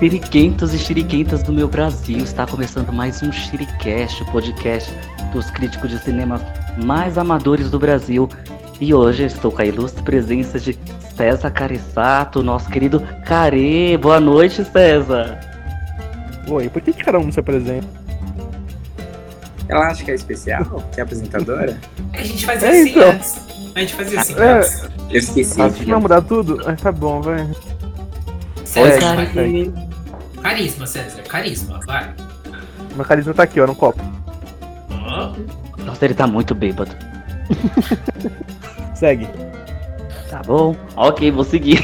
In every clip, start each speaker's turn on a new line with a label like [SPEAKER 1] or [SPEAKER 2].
[SPEAKER 1] Shiriquentos e Shiriquentas do meu Brasil, está começando mais um Shiricast, o podcast dos críticos de cinema mais amadores do Brasil. E hoje estou com a ilustre presença de César Carissato, nosso querido Care. Boa noite, César.
[SPEAKER 2] Oi, por que, que cada um se apresenta?
[SPEAKER 3] Ela acha que é especial? Que é apresentadora?
[SPEAKER 4] A gente fazia
[SPEAKER 2] É,
[SPEAKER 4] assim
[SPEAKER 2] então.
[SPEAKER 4] antes. A gente fazia assim
[SPEAKER 2] É.
[SPEAKER 4] antes.
[SPEAKER 3] Eu esqueci.
[SPEAKER 2] Acho que vai mudar tudo? Ah, tá bom, vai.
[SPEAKER 4] César,
[SPEAKER 2] É.
[SPEAKER 4] Carisma, César. Carisma, vai.
[SPEAKER 2] Meu carisma tá aqui, ó, no copo.
[SPEAKER 4] Ó.
[SPEAKER 1] Nossa, ele tá muito bêbado.
[SPEAKER 2] Segue.
[SPEAKER 1] Tá bom, ok, vou seguir.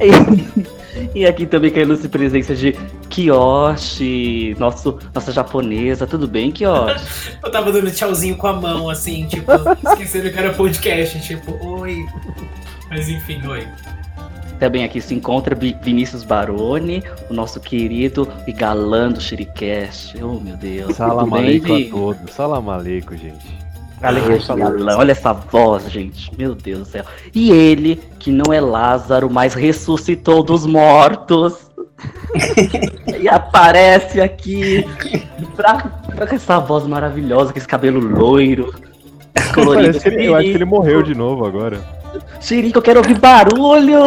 [SPEAKER 1] E, e aqui também com a presença de Kiyoshi, nosso, nossa japonesa. Tudo bem, Kiyoshi?
[SPEAKER 4] Eu tava dando tchauzinho com a mão, assim, tipo, esquecendo que era podcast. Tipo, oi. Mas enfim, oi.
[SPEAKER 1] Também aqui se encontra Vi- Vinícius Baroni, o nosso querido e galã do Shiricast. Oh, meu Deus.
[SPEAKER 5] Salam aleikum a todos. Salam aleikum, gente.
[SPEAKER 1] Ai, olha essa voz, gente. Meu Deus do céu. E ele, que não é Lázaro, mas ressuscitou dos mortos. e aparece aqui pra, pra com essa voz maravilhosa, com esse cabelo loiro. Colorido.
[SPEAKER 5] Que ele- eu acho que ele morreu de novo agora.
[SPEAKER 1] Xirico, eu quero ouvir barulho!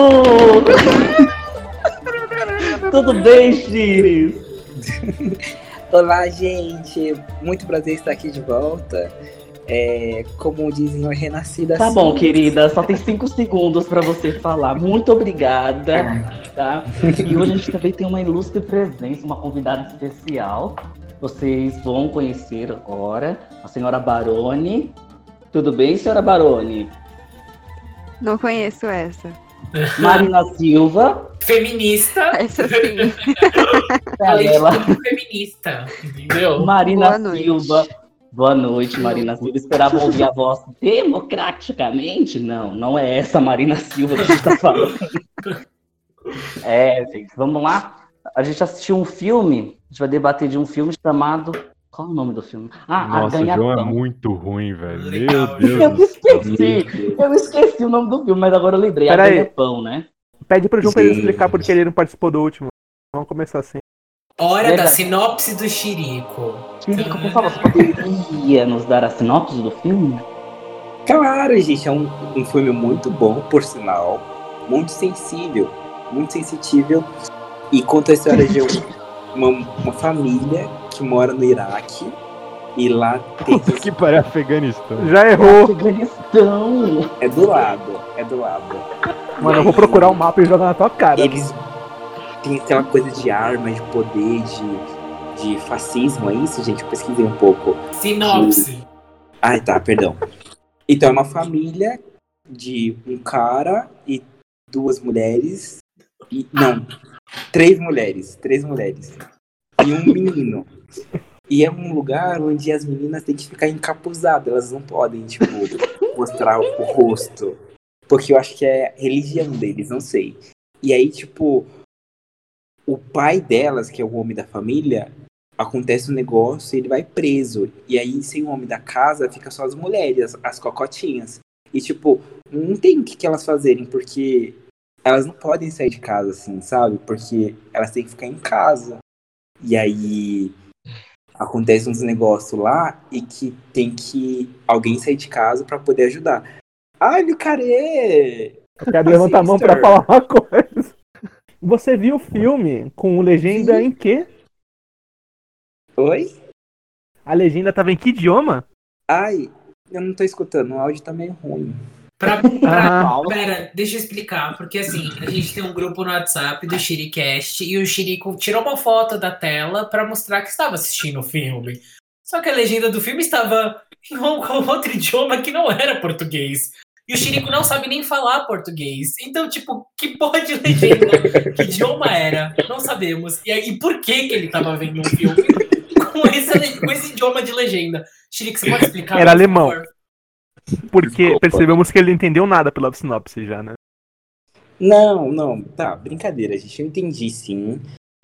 [SPEAKER 1] Tudo bem, Xiris?
[SPEAKER 3] Olá, gente. Muito prazer estar aqui de volta. É, como dizem, eu renasci da
[SPEAKER 1] Tá bom,
[SPEAKER 3] cinza.
[SPEAKER 1] querida, só tem cinco segundos pra você falar. Muito obrigada, tá? E hoje a gente também tem uma ilustre presença, uma convidada especial. Vocês vão conhecer agora a senhora Baroni. Tudo bem, senhora Baroni?
[SPEAKER 6] Não conheço essa.
[SPEAKER 1] Marina Silva,
[SPEAKER 4] Feminista.
[SPEAKER 6] Essa sim.
[SPEAKER 1] Ela.
[SPEAKER 4] feminista. Entendeu?
[SPEAKER 1] Marina
[SPEAKER 6] Boa noite.
[SPEAKER 1] Silva. Boa noite, Marina Silva. Esperava ouvir a voz democraticamente? Não, não é essa Marina Silva que a gente tá falando. É, gente, vamos lá. A gente assistiu um filme, a gente vai debater de um filme chamado. Qual é o nome do filme? Ah,
[SPEAKER 5] Nossa,
[SPEAKER 1] A
[SPEAKER 5] o João é muito ruim, velho. Meu
[SPEAKER 1] Eu
[SPEAKER 5] Deus céu.
[SPEAKER 1] esqueci, eu esqueci o nome do filme, mas agora eu lembrei. A
[SPEAKER 2] Pera aí.
[SPEAKER 1] Ganha-Pão, né?
[SPEAKER 2] Pede pro João pra ele explicar porque ele não participou do último. Vamos começar assim.
[SPEAKER 4] Hora da
[SPEAKER 1] Verdade.
[SPEAKER 4] sinopse do Chirico.
[SPEAKER 1] Chico, por favor, você poderia nos dar a sinopse do filme?
[SPEAKER 3] Claro, gente. É um, um filme muito bom, por sinal. Muito sensível. Muito sensitível. E conta a história de uma, uma família que mora no Iraque. E lá tem.
[SPEAKER 5] Puta que pariu, Afeganistão.
[SPEAKER 2] Já errou.
[SPEAKER 1] Afeganistão.
[SPEAKER 3] É do lado. É do lado.
[SPEAKER 2] Mano, eu vou procurar o mapa e jogar na tua cara.
[SPEAKER 3] Eles têm aquela coisa de arma, de poder, de, de fascismo, é isso, gente? Eu pesquisei um pouco.
[SPEAKER 4] Sinopse.
[SPEAKER 3] Ai, tá, perdão. Então, é uma família de um cara e duas mulheres. E, não, três mulheres. Três mulheres. E um menino. E é um lugar onde as meninas têm que ficar encapuzadas. Elas não podem, tipo, mostrar o rosto. Porque eu acho que é religião deles, não sei. E aí, tipo, o pai delas, que é o homem da família, acontece um negócio e ele vai preso. E aí, sem o homem da casa, fica só as mulheres, as, as cocotinhas. E, tipo, não tem o que, que elas fazerem, porque elas não podem sair de casa, assim, sabe? Porque elas têm que ficar em casa. E aí acontece uns negócios lá e que tem que alguém sair de casa pra poder ajudar. Ai, meu carê!
[SPEAKER 2] Eu quero levantar a mão pra
[SPEAKER 3] Sister.
[SPEAKER 2] falar uma coisa. Você viu o filme com legenda em quê?
[SPEAKER 3] Oi?
[SPEAKER 2] A legenda tava em que idioma?
[SPEAKER 3] Ai, eu não tô escutando, o áudio tá meio ruim.
[SPEAKER 4] Pra, pra,
[SPEAKER 2] Ah.
[SPEAKER 4] pera, deixa eu explicar, porque assim, a gente tem um grupo no WhatsApp do Shiricast e o Shirico tirou uma foto da tela pra mostrar que estava assistindo o filme. Só que a legenda do filme estava em um, outro idioma que não era português. E o Shirico não sabe nem falar português. Então, tipo, que porra de legenda? Que idioma era? Não sabemos. E aí, por que, que ele estava vendo um filme com esse, com esse idioma de legenda? Shirico, você pode explicar?
[SPEAKER 2] Era alemão.
[SPEAKER 4] favor?
[SPEAKER 2] Porque
[SPEAKER 3] Desculpa.
[SPEAKER 2] percebemos que ele não entendeu nada pela sinopse já, né?
[SPEAKER 3] Não, não, tá, brincadeira, gente. Eu entendi sim.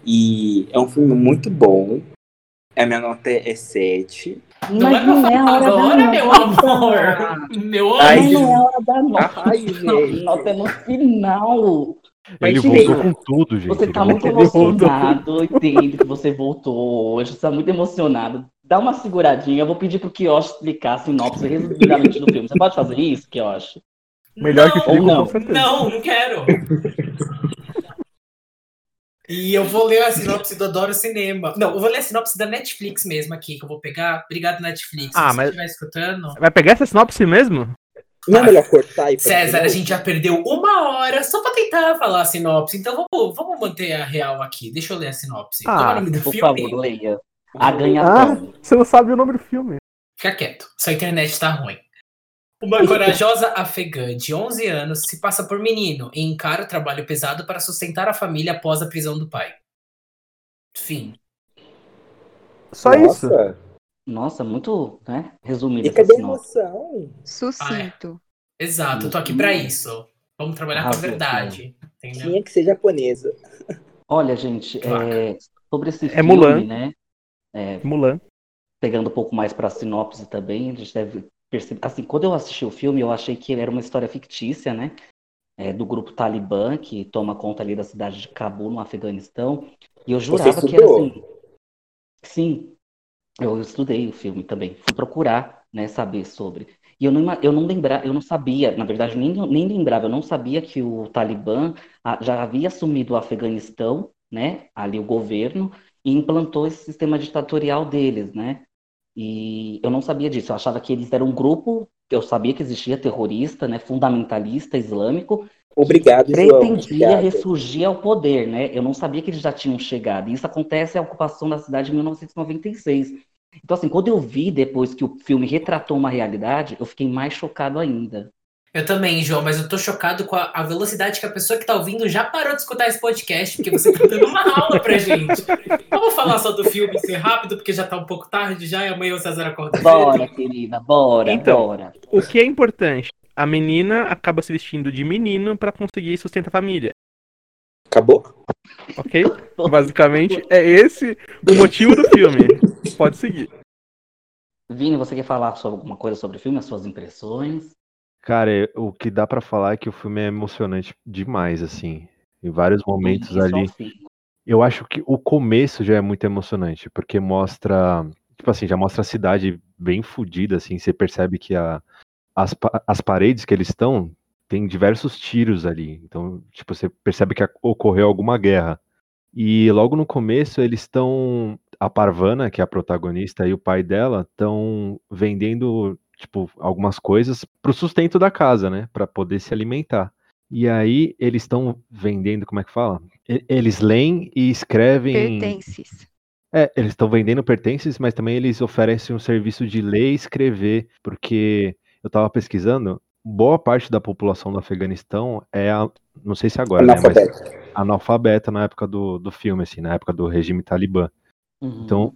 [SPEAKER 3] E é um filme muito bom. A minha nota é 7.
[SPEAKER 4] Não é pra falar agora, meu amor. Meu
[SPEAKER 3] Ai,
[SPEAKER 4] anjo.
[SPEAKER 1] não é hora da nota.
[SPEAKER 3] Ai, gente.
[SPEAKER 1] Nota é no final.
[SPEAKER 3] Mas
[SPEAKER 5] Ele
[SPEAKER 3] direito.
[SPEAKER 5] voltou com tudo, gente.
[SPEAKER 1] Você
[SPEAKER 5] Ele
[SPEAKER 1] tá muito emocionado, eu entendo que você voltou hoje, você tá muito emocionado. Dá uma seguradinha, eu vou pedir pro Kiosh explicar a sinopse resumidamente do filme. Você pode fazer isso, Kiosh?
[SPEAKER 2] Melhor que o
[SPEAKER 4] Não,
[SPEAKER 2] Chico,
[SPEAKER 1] não.
[SPEAKER 2] com certeza.
[SPEAKER 4] Não, não quero. E eu vou ler a sinopse do Adoro Cinema. Não, eu vou ler a sinopse da Netflix mesmo aqui, que eu vou pegar. Obrigado, Netflix.
[SPEAKER 2] Ah,
[SPEAKER 4] Se
[SPEAKER 2] mas-
[SPEAKER 4] você estiver escutando.
[SPEAKER 2] Vai pegar essa sinopse mesmo?
[SPEAKER 3] Não é melhor cortar e
[SPEAKER 4] César, a gente já perdeu uma hora só pra tentar falar a sinopse. Então vamos, vamos manter a real aqui. Deixa eu ler a sinopse.
[SPEAKER 2] Ah,
[SPEAKER 4] é o nome do
[SPEAKER 1] Por
[SPEAKER 4] filme?
[SPEAKER 1] favor, leia. A
[SPEAKER 2] Ah,
[SPEAKER 1] ganhadora.
[SPEAKER 2] você não sabe o nome do filme.
[SPEAKER 4] Fica quieto. Sua internet tá ruim. Uma corajosa afegã de 11 anos se passa por menino e encara o trabalho pesado para sustentar a família após a prisão do pai. Fim.
[SPEAKER 2] Só isso.
[SPEAKER 3] Nossa,
[SPEAKER 1] Nossa, muito, né? Resumido
[SPEAKER 3] E cadê a emoção?
[SPEAKER 6] Sucinto.
[SPEAKER 4] Exato, eu tô aqui pra isso. Vamos trabalhar com a verdade.
[SPEAKER 3] Tinha que ser japonesa.
[SPEAKER 1] Olha, gente,
[SPEAKER 4] Claro.
[SPEAKER 1] é, sobre esse
[SPEAKER 2] É
[SPEAKER 1] filme,
[SPEAKER 2] Mulan.
[SPEAKER 1] né? É,
[SPEAKER 2] Mulan.
[SPEAKER 1] pegando um pouco mais pra sinopse também, a gente deve perceber. Assim, quando eu assisti o filme, eu achei que era uma história fictícia, né? É, do grupo Talibã, que toma conta ali da cidade de Cabul, no Afeganistão. E eu jurava que era assim. Sim, eu estudei o filme também. Fui procurar, né, saber sobre. E eu não, eu não lembrava, eu não sabia, na verdade, nem, nem lembrava, eu não sabia que o Talibã ah, já havia assumido o Afeganistão, né? Ali o governo, e implantou esse sistema ditatorial deles, né? E eu não sabia disso, eu achava que eles eram um grupo, eu sabia que existia terrorista, né, fundamentalista islâmico,
[SPEAKER 3] Obrigado, João.
[SPEAKER 1] pretendia
[SPEAKER 3] Obrigado.
[SPEAKER 1] ressurgir ao poder, né? Eu não sabia que eles já tinham chegado. E isso acontece a ocupação da cidade em 1996. Então, assim, quando eu vi depois que o filme retratou uma realidade, eu fiquei mais chocado ainda.
[SPEAKER 4] Eu também, João, mas eu tô chocado com a, a velocidade que a pessoa que tá ouvindo já parou de escutar esse podcast, porque você tá dando uma aula pra gente. Vamos falar só do filme ser rápido, porque já tá um pouco tarde já e amanhã o César acorda.
[SPEAKER 1] Bora, querida, bora,
[SPEAKER 2] Então.
[SPEAKER 1] bora.
[SPEAKER 2] O que é importante? A menina acaba se vestindo de menino pra conseguir sustentar a família,
[SPEAKER 3] Acabou?
[SPEAKER 2] ok? Basicamente, é esse o motivo do filme. Pode seguir.
[SPEAKER 1] Vini, você quer falar sobre alguma coisa sobre o filme, as suas impressões?
[SPEAKER 5] Cara, é- o que dá pra falar é que o filme é emocionante demais, assim. Em vários momentos
[SPEAKER 1] início ao
[SPEAKER 5] ali. Eu acho que o começo já é muito emocionante, porque mostra, tipo assim, já mostra a cidade bem fodida, assim, você percebe que a, as, as paredes que eles estão tem diversos tiros ali, então, tipo, você percebe que ocorreu alguma guerra. E logo no começo eles estão, a Parvana, que é a protagonista, e o pai dela estão vendendo, tipo, algumas coisas pro sustento da casa, né, Pra poder se alimentar. E aí eles estão vendendo, como é que fala? Eles leem e escrevem.
[SPEAKER 6] Pertences.
[SPEAKER 5] É, eles estão vendendo pertences, mas também eles oferecem um serviço de ler e escrever, porque eu tava pesquisando, boa parte da população do Afeganistão é, a- não sei se agora, né, mas analfabeta na época do, do filme, assim, na época do regime talibã.
[SPEAKER 1] Uhum.
[SPEAKER 5] Então,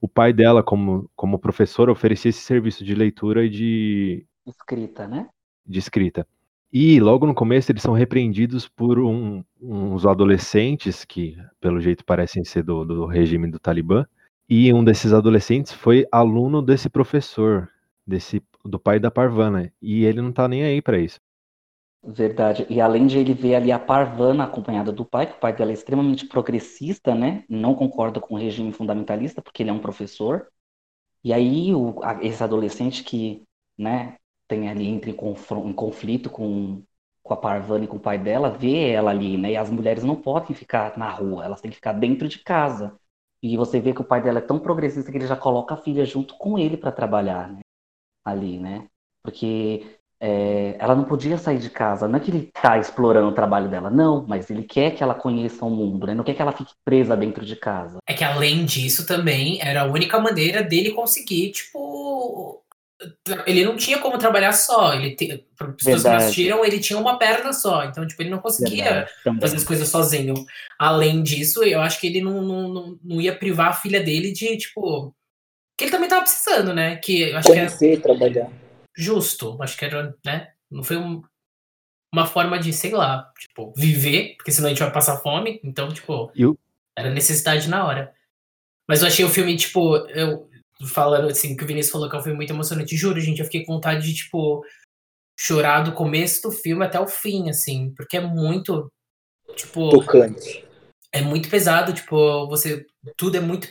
[SPEAKER 5] o pai dela, como, como professor, oferecia esse serviço de leitura e de,
[SPEAKER 1] Escrita, né?
[SPEAKER 5] de escrita. E logo no começo eles são repreendidos por um- uns adolescentes que, pelo jeito, parecem ser do, do regime do Talibã. E um desses adolescentes foi aluno desse professor, desse do pai da Parvana. E ele não tá nem aí pra isso.
[SPEAKER 1] Verdade. E além de ele ver ali a Parvana acompanhada do pai, que o pai dela é extremamente progressista, né? Não concorda com o regime fundamentalista, porque ele é um professor. E aí o, a- esse adolescente que, né, tem ali confron- em conflito com, com a Parvana e com o pai dela, vê ela ali, né? E as mulheres não podem ficar na rua, elas têm que ficar dentro de casa. E você vê que o pai dela é tão progressista que ele já coloca a filha junto com ele para trabalhar, né? Ali, né? Porque é, ela não podia sair de casa. Não é que ele está explorando o trabalho dela, não, mas ele quer que ela conheça o mundo, né? Não quer que ela fique presa dentro de casa.
[SPEAKER 4] É que além disso também era a única maneira dele conseguir, tipo. Ele não tinha como trabalhar só. Ele te... Pessoas que
[SPEAKER 1] Verdade.
[SPEAKER 4] assistiram, ele tinha uma perna só. Então, tipo, ele não conseguia
[SPEAKER 1] Verdade, também.
[SPEAKER 4] fazer as coisas sozinho. Além disso, eu acho que ele não, não, não, ia privar a filha dele de, tipo. Que ele também tava precisando, né? Que eu acho que é
[SPEAKER 3] Conhecer, trabalhar.
[SPEAKER 4] Justo. Acho que era, né? Não foi um- uma forma de, sei lá, tipo, viver, porque senão a gente vai passar fome. Então, tipo, era necessidade na hora. Mas eu achei o filme, tipo, eu falando assim, que o Vinícius falou que é um filme muito emocionante. Juro, gente, eu fiquei com vontade de, tipo, chorar do começo do filme até o fim, assim, porque é muito. tipo,
[SPEAKER 3] Tocante.
[SPEAKER 4] é muito pesado, tipo, você. Tudo é muito.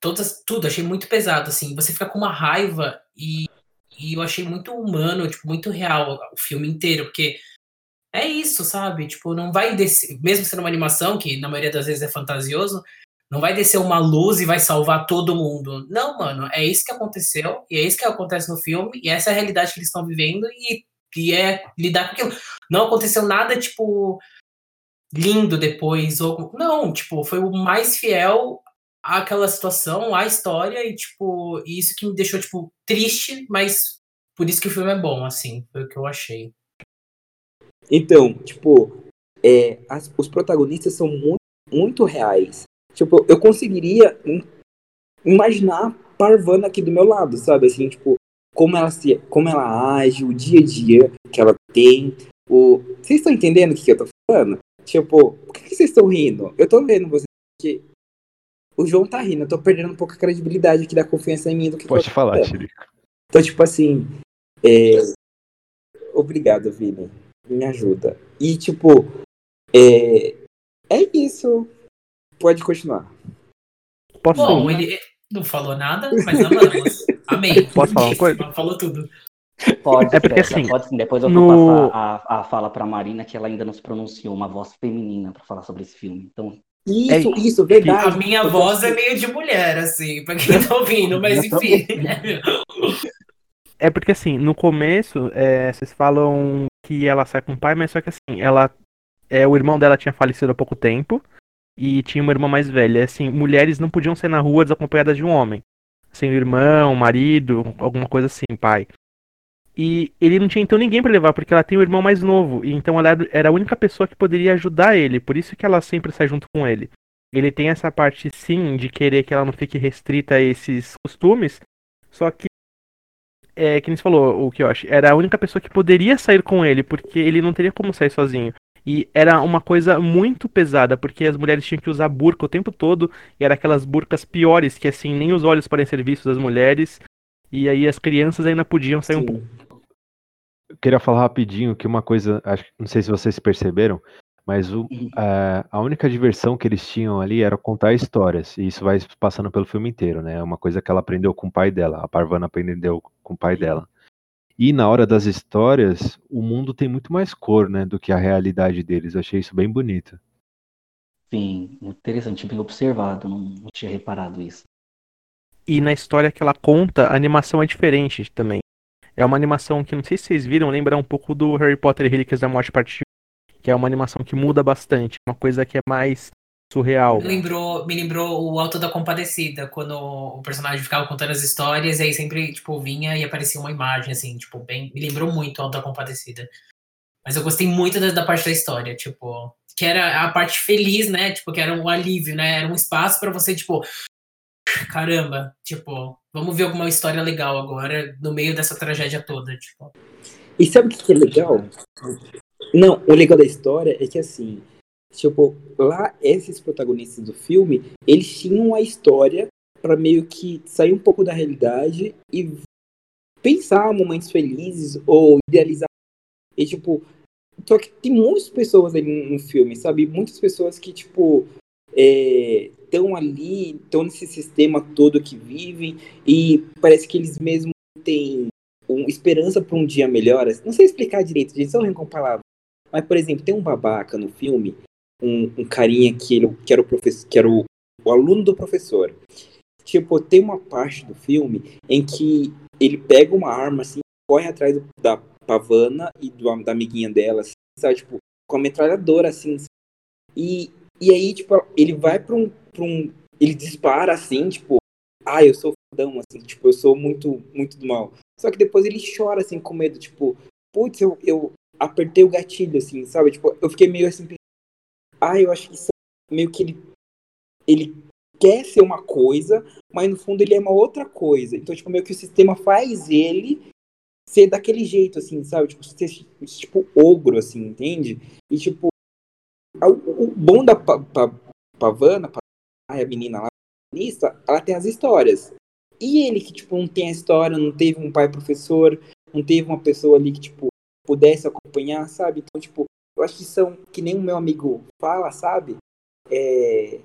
[SPEAKER 4] Todas, tudo, achei muito pesado, assim. Você fica com uma raiva e, e eu achei muito humano, tipo, muito real o filme inteiro, porque é isso, sabe? Tipo, não vai descer, mesmo sendo uma animação, que na maioria das vezes é fantasioso, não vai descer uma luz e vai salvar todo mundo. Não, mano, é isso que aconteceu, e é isso que acontece no filme, e essa é a realidade que eles estão vivendo, e, e é lidar com aquilo. Não aconteceu nada, tipo, lindo depois, ou. Não, tipo, foi o mais fiel àquela situação, à história, e, tipo, isso que me deixou, tipo, triste, mas por isso que o filme é bom, assim, foi o que eu achei.
[SPEAKER 3] Então, tipo, é, as- os protagonistas são muito, muito reais. Tipo, eu conseguiria im- imaginar a Parvana aqui do meu lado, sabe? Assim, tipo, como ela se, como ela age, o dia a dia que ela tem. O... Vocês estão entendendo o que, que eu tô falando? Tipo, por que, vocês estão rindo? Eu tô vendo vocês que o João tá rindo, eu tô perdendo um pouco a credibilidade aqui da confiança em mim do que
[SPEAKER 5] Pode
[SPEAKER 3] tô
[SPEAKER 5] falar,
[SPEAKER 3] falando.
[SPEAKER 5] Chirico.
[SPEAKER 3] Então, tipo assim, é... obrigado, Vini. Me ajuda. E, tipo, é... é isso. Pode continuar.
[SPEAKER 2] Posso
[SPEAKER 4] Bom, ele não falou nada, mas amamos. Amei.
[SPEAKER 2] Posso falar uma coisa?
[SPEAKER 4] Falou tudo.
[SPEAKER 1] Pode,
[SPEAKER 2] É porque, assim,
[SPEAKER 1] pode sim. Depois eu
[SPEAKER 2] no-
[SPEAKER 1] vou passar a, a fala pra Marina, que ela ainda não se pronunciou, uma voz feminina pra falar sobre esse filme. Então,
[SPEAKER 3] Isso,
[SPEAKER 2] É-
[SPEAKER 3] isso, verdade.
[SPEAKER 4] A minha voz é meio de mulher, assim, pra quem tá ouvindo, mas enfim.
[SPEAKER 2] É porque assim, no começo, é, vocês falam que ela sai com o pai, mas só que assim, ela. É, o irmão dela tinha falecido há pouco tempo. E tinha uma irmã mais velha. Assim, mulheres não podiam sair na rua desacompanhadas de um homem. Assim, irmão, marido, alguma coisa assim, pai. E ele não tinha então ninguém pra levar, porque ela tem um irmão mais novo. E então ela era a única pessoa que poderia ajudar ele. Por isso que ela sempre sai junto com ele. Ele tem essa parte, sim, de querer que ela não fique restrita a esses costumes. Só que é, que nem falou, o acho, era a única pessoa que poderia sair com ele, porque ele não teria como sair sozinho. E era uma coisa muito pesada, porque as mulheres tinham que usar burca o tempo todo, e era aquelas burcas piores, que assim, nem os olhos podem ser vistos das mulheres, e aí as crianças ainda podiam sair um pouco.
[SPEAKER 5] Eu queria falar rapidinho que uma coisa, acho, não sei se vocês perceberam, mas o,
[SPEAKER 1] Uhum.
[SPEAKER 5] é, a única diversão que eles tinham ali era contar histórias, e isso vai passando pelo filme inteiro, né? É uma coisa que ela aprendeu com o pai dela, a Parvana aprendeu com o pai dela. E na hora das histórias, o mundo tem muito mais cor, né, do que a realidade deles. Eu achei isso bem bonito.
[SPEAKER 1] sim, interessante, bem observado, não, não tinha reparado isso.
[SPEAKER 2] E na história que ela conta, a animação é diferente também. É uma animação que não sei se vocês viram, lembra um pouco do Harry Potter e Relíquias da Morte Parte 1, que é uma animação que muda bastante, uma coisa que é mais surreal.
[SPEAKER 4] Me lembrou, me lembrou o Alto da Compadecida, quando o personagem ficava contando as histórias e aí sempre, tipo, vinha e aparecia uma imagem, assim, tipo, bem. Me lembrou muito o Alto da Compadecida. Mas eu gostei muito da, da parte da história, tipo, que era a parte feliz, né? Tipo, que era um alívio, né? Era um espaço pra você, tipo, caramba, tipo, vamos ver alguma história legal agora no meio dessa tragédia toda, tipo.
[SPEAKER 3] E sabe o que, é legal? Não, o legal da história é que assim, tipo, lá esses protagonistas do filme, eles tinham a história pra meio que sair um pouco da realidade e pensar momentos felizes ou idealizar. E tipo, só que tem muitas pessoas ali no filme, sabe? Muitas pessoas que, tipo, estão ali, estão nesse sistema todo que vivem e parece que eles mesmos têm um, esperança para um dia melhor. Não sei explicar direito, gente, só com palavras. Mas, por exemplo, tem um babaca no filme, um, um carinha que, ele, que era, o, professor, que era o, o aluno do professor. Tipo, tem uma parte do filme em que ele pega uma arma, assim, corre atrás do, da pavana e do, da amiguinha dela, assim, sabe? Tipo, com a metralhadora, assim. E, e aí, tipo, ele vai pra um, pra um. Ele dispara, assim, tipo, ah, eu sou fodão, assim, tipo, eu sou muito, muito do mal. Só que depois ele chora, assim, com medo, tipo, putz, eu, eu apertei o gatilho, assim, sabe? Tipo, eu fiquei meio assim, ah, eu acho que isso é meio que ele, ele quer ser uma coisa, mas no fundo ele é uma outra coisa. Então, tipo, meio que o sistema faz ele ser daquele jeito, assim, sabe? Tipo, ser tipo ogro, assim, entende? E, tipo, o, bom da pa, pa, Pavana, a menina lá, ela tem as histórias. E ele que, tipo, não tem a história, não teve um pai professor, não teve uma pessoa ali que, tipo, pudesse acompanhar, sabe? Então, tipo, eu acho que são, que nem o meu amigo fala, sabe? É,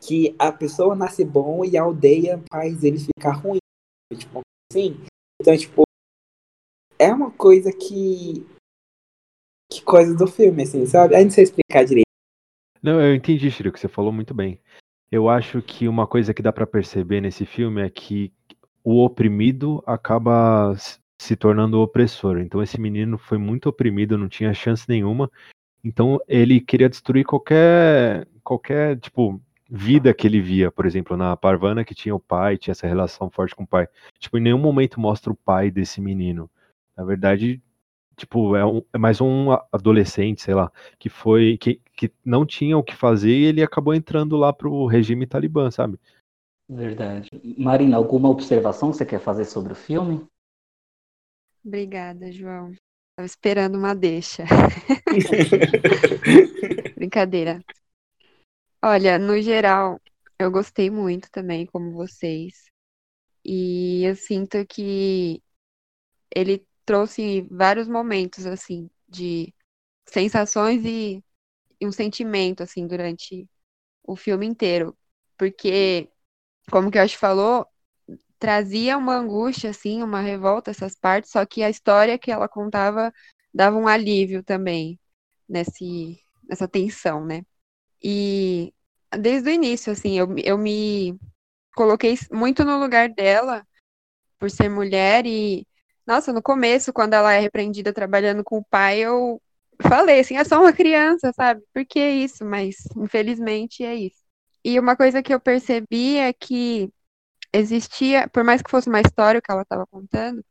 [SPEAKER 3] que a pessoa nasce bom e a aldeia faz ele ficar ruim. Tipo, assim. Então, tipo, é uma coisa que. Que coisa do filme, assim, sabe? Aí não sei explicar direito.
[SPEAKER 5] Não, eu entendi, Chico, que você falou muito bem. Eu acho que uma coisa que dá pra perceber nesse filme é que o oprimido acaba se tornando o opressor. Então esse menino foi muito oprimido, não tinha chance nenhuma. Então ele queria destruir qualquer qualquer tipo vida que ele via, por exemplo, na Parvana que tinha o pai, tinha essa relação forte com o pai. Tipo, em nenhum momento mostra o pai desse menino. Na verdade, tipo, é, um- é mais um adolescente, sei lá, que foi que, que não tinha o que fazer e ele acabou entrando lá pro regime talibã, sabe?
[SPEAKER 1] Verdade. Marina, alguma observação que você quer fazer sobre o filme?
[SPEAKER 6] Obrigada, João. Tava esperando uma deixa. Brincadeira. Olha, no geral, eu gostei muito também, como vocês. E eu sinto que ele trouxe vários momentos, assim, de sensações e, um sentimento, assim, durante o filme inteiro. Porque, como que a Ash falou, trazia uma angústia, assim, uma revolta, essas partes, só que a história que ela contava dava um alívio também nesse, nessa tensão, né? E desde o início, assim, eu, eu me coloquei muito no lugar dela por ser mulher e, nossa, no começo, quando ela é repreendida trabalhando com o pai, eu falei assim, é só uma criança, sabe? Por que isso? Mas, infelizmente, é isso. E uma coisa que eu percebi é que existia, por mais que fosse uma história que ela estava contando,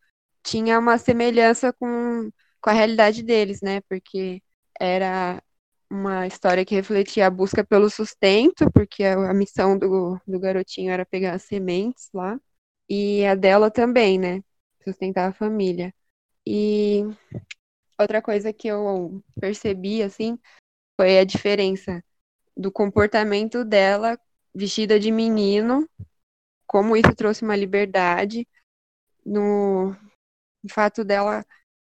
[SPEAKER 6] tinha uma semelhança com, com a realidade deles, né? Porque era uma história que refletia a busca pelo sustento, porque a, a missão do, do garotinho era pegar as sementes lá, e a dela também, né? Sustentar a família. E outra coisa que eu percebi, assim, foi a diferença do comportamento dela vestida de menino como isso trouxe uma liberdade no, fato dela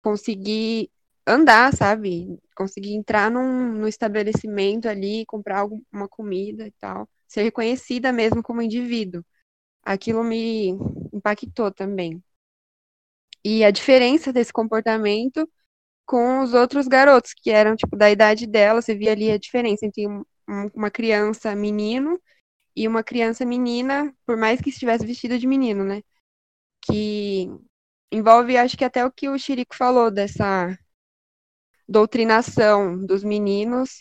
[SPEAKER 6] conseguir andar, sabe? Conseguir entrar num, num estabelecimento ali, comprar alguma comida e tal, ser reconhecida mesmo como indivíduo. Aquilo me impactou também. E a diferença desse comportamento com os outros garotos, que eram, tipo, da idade dela, você via ali a diferença entre um- um- uma criança menino e uma criança menina, por mais que estivesse vestida de menino, né? Que envolve, acho que até o que o Chirico falou, dessa doutrinação dos meninos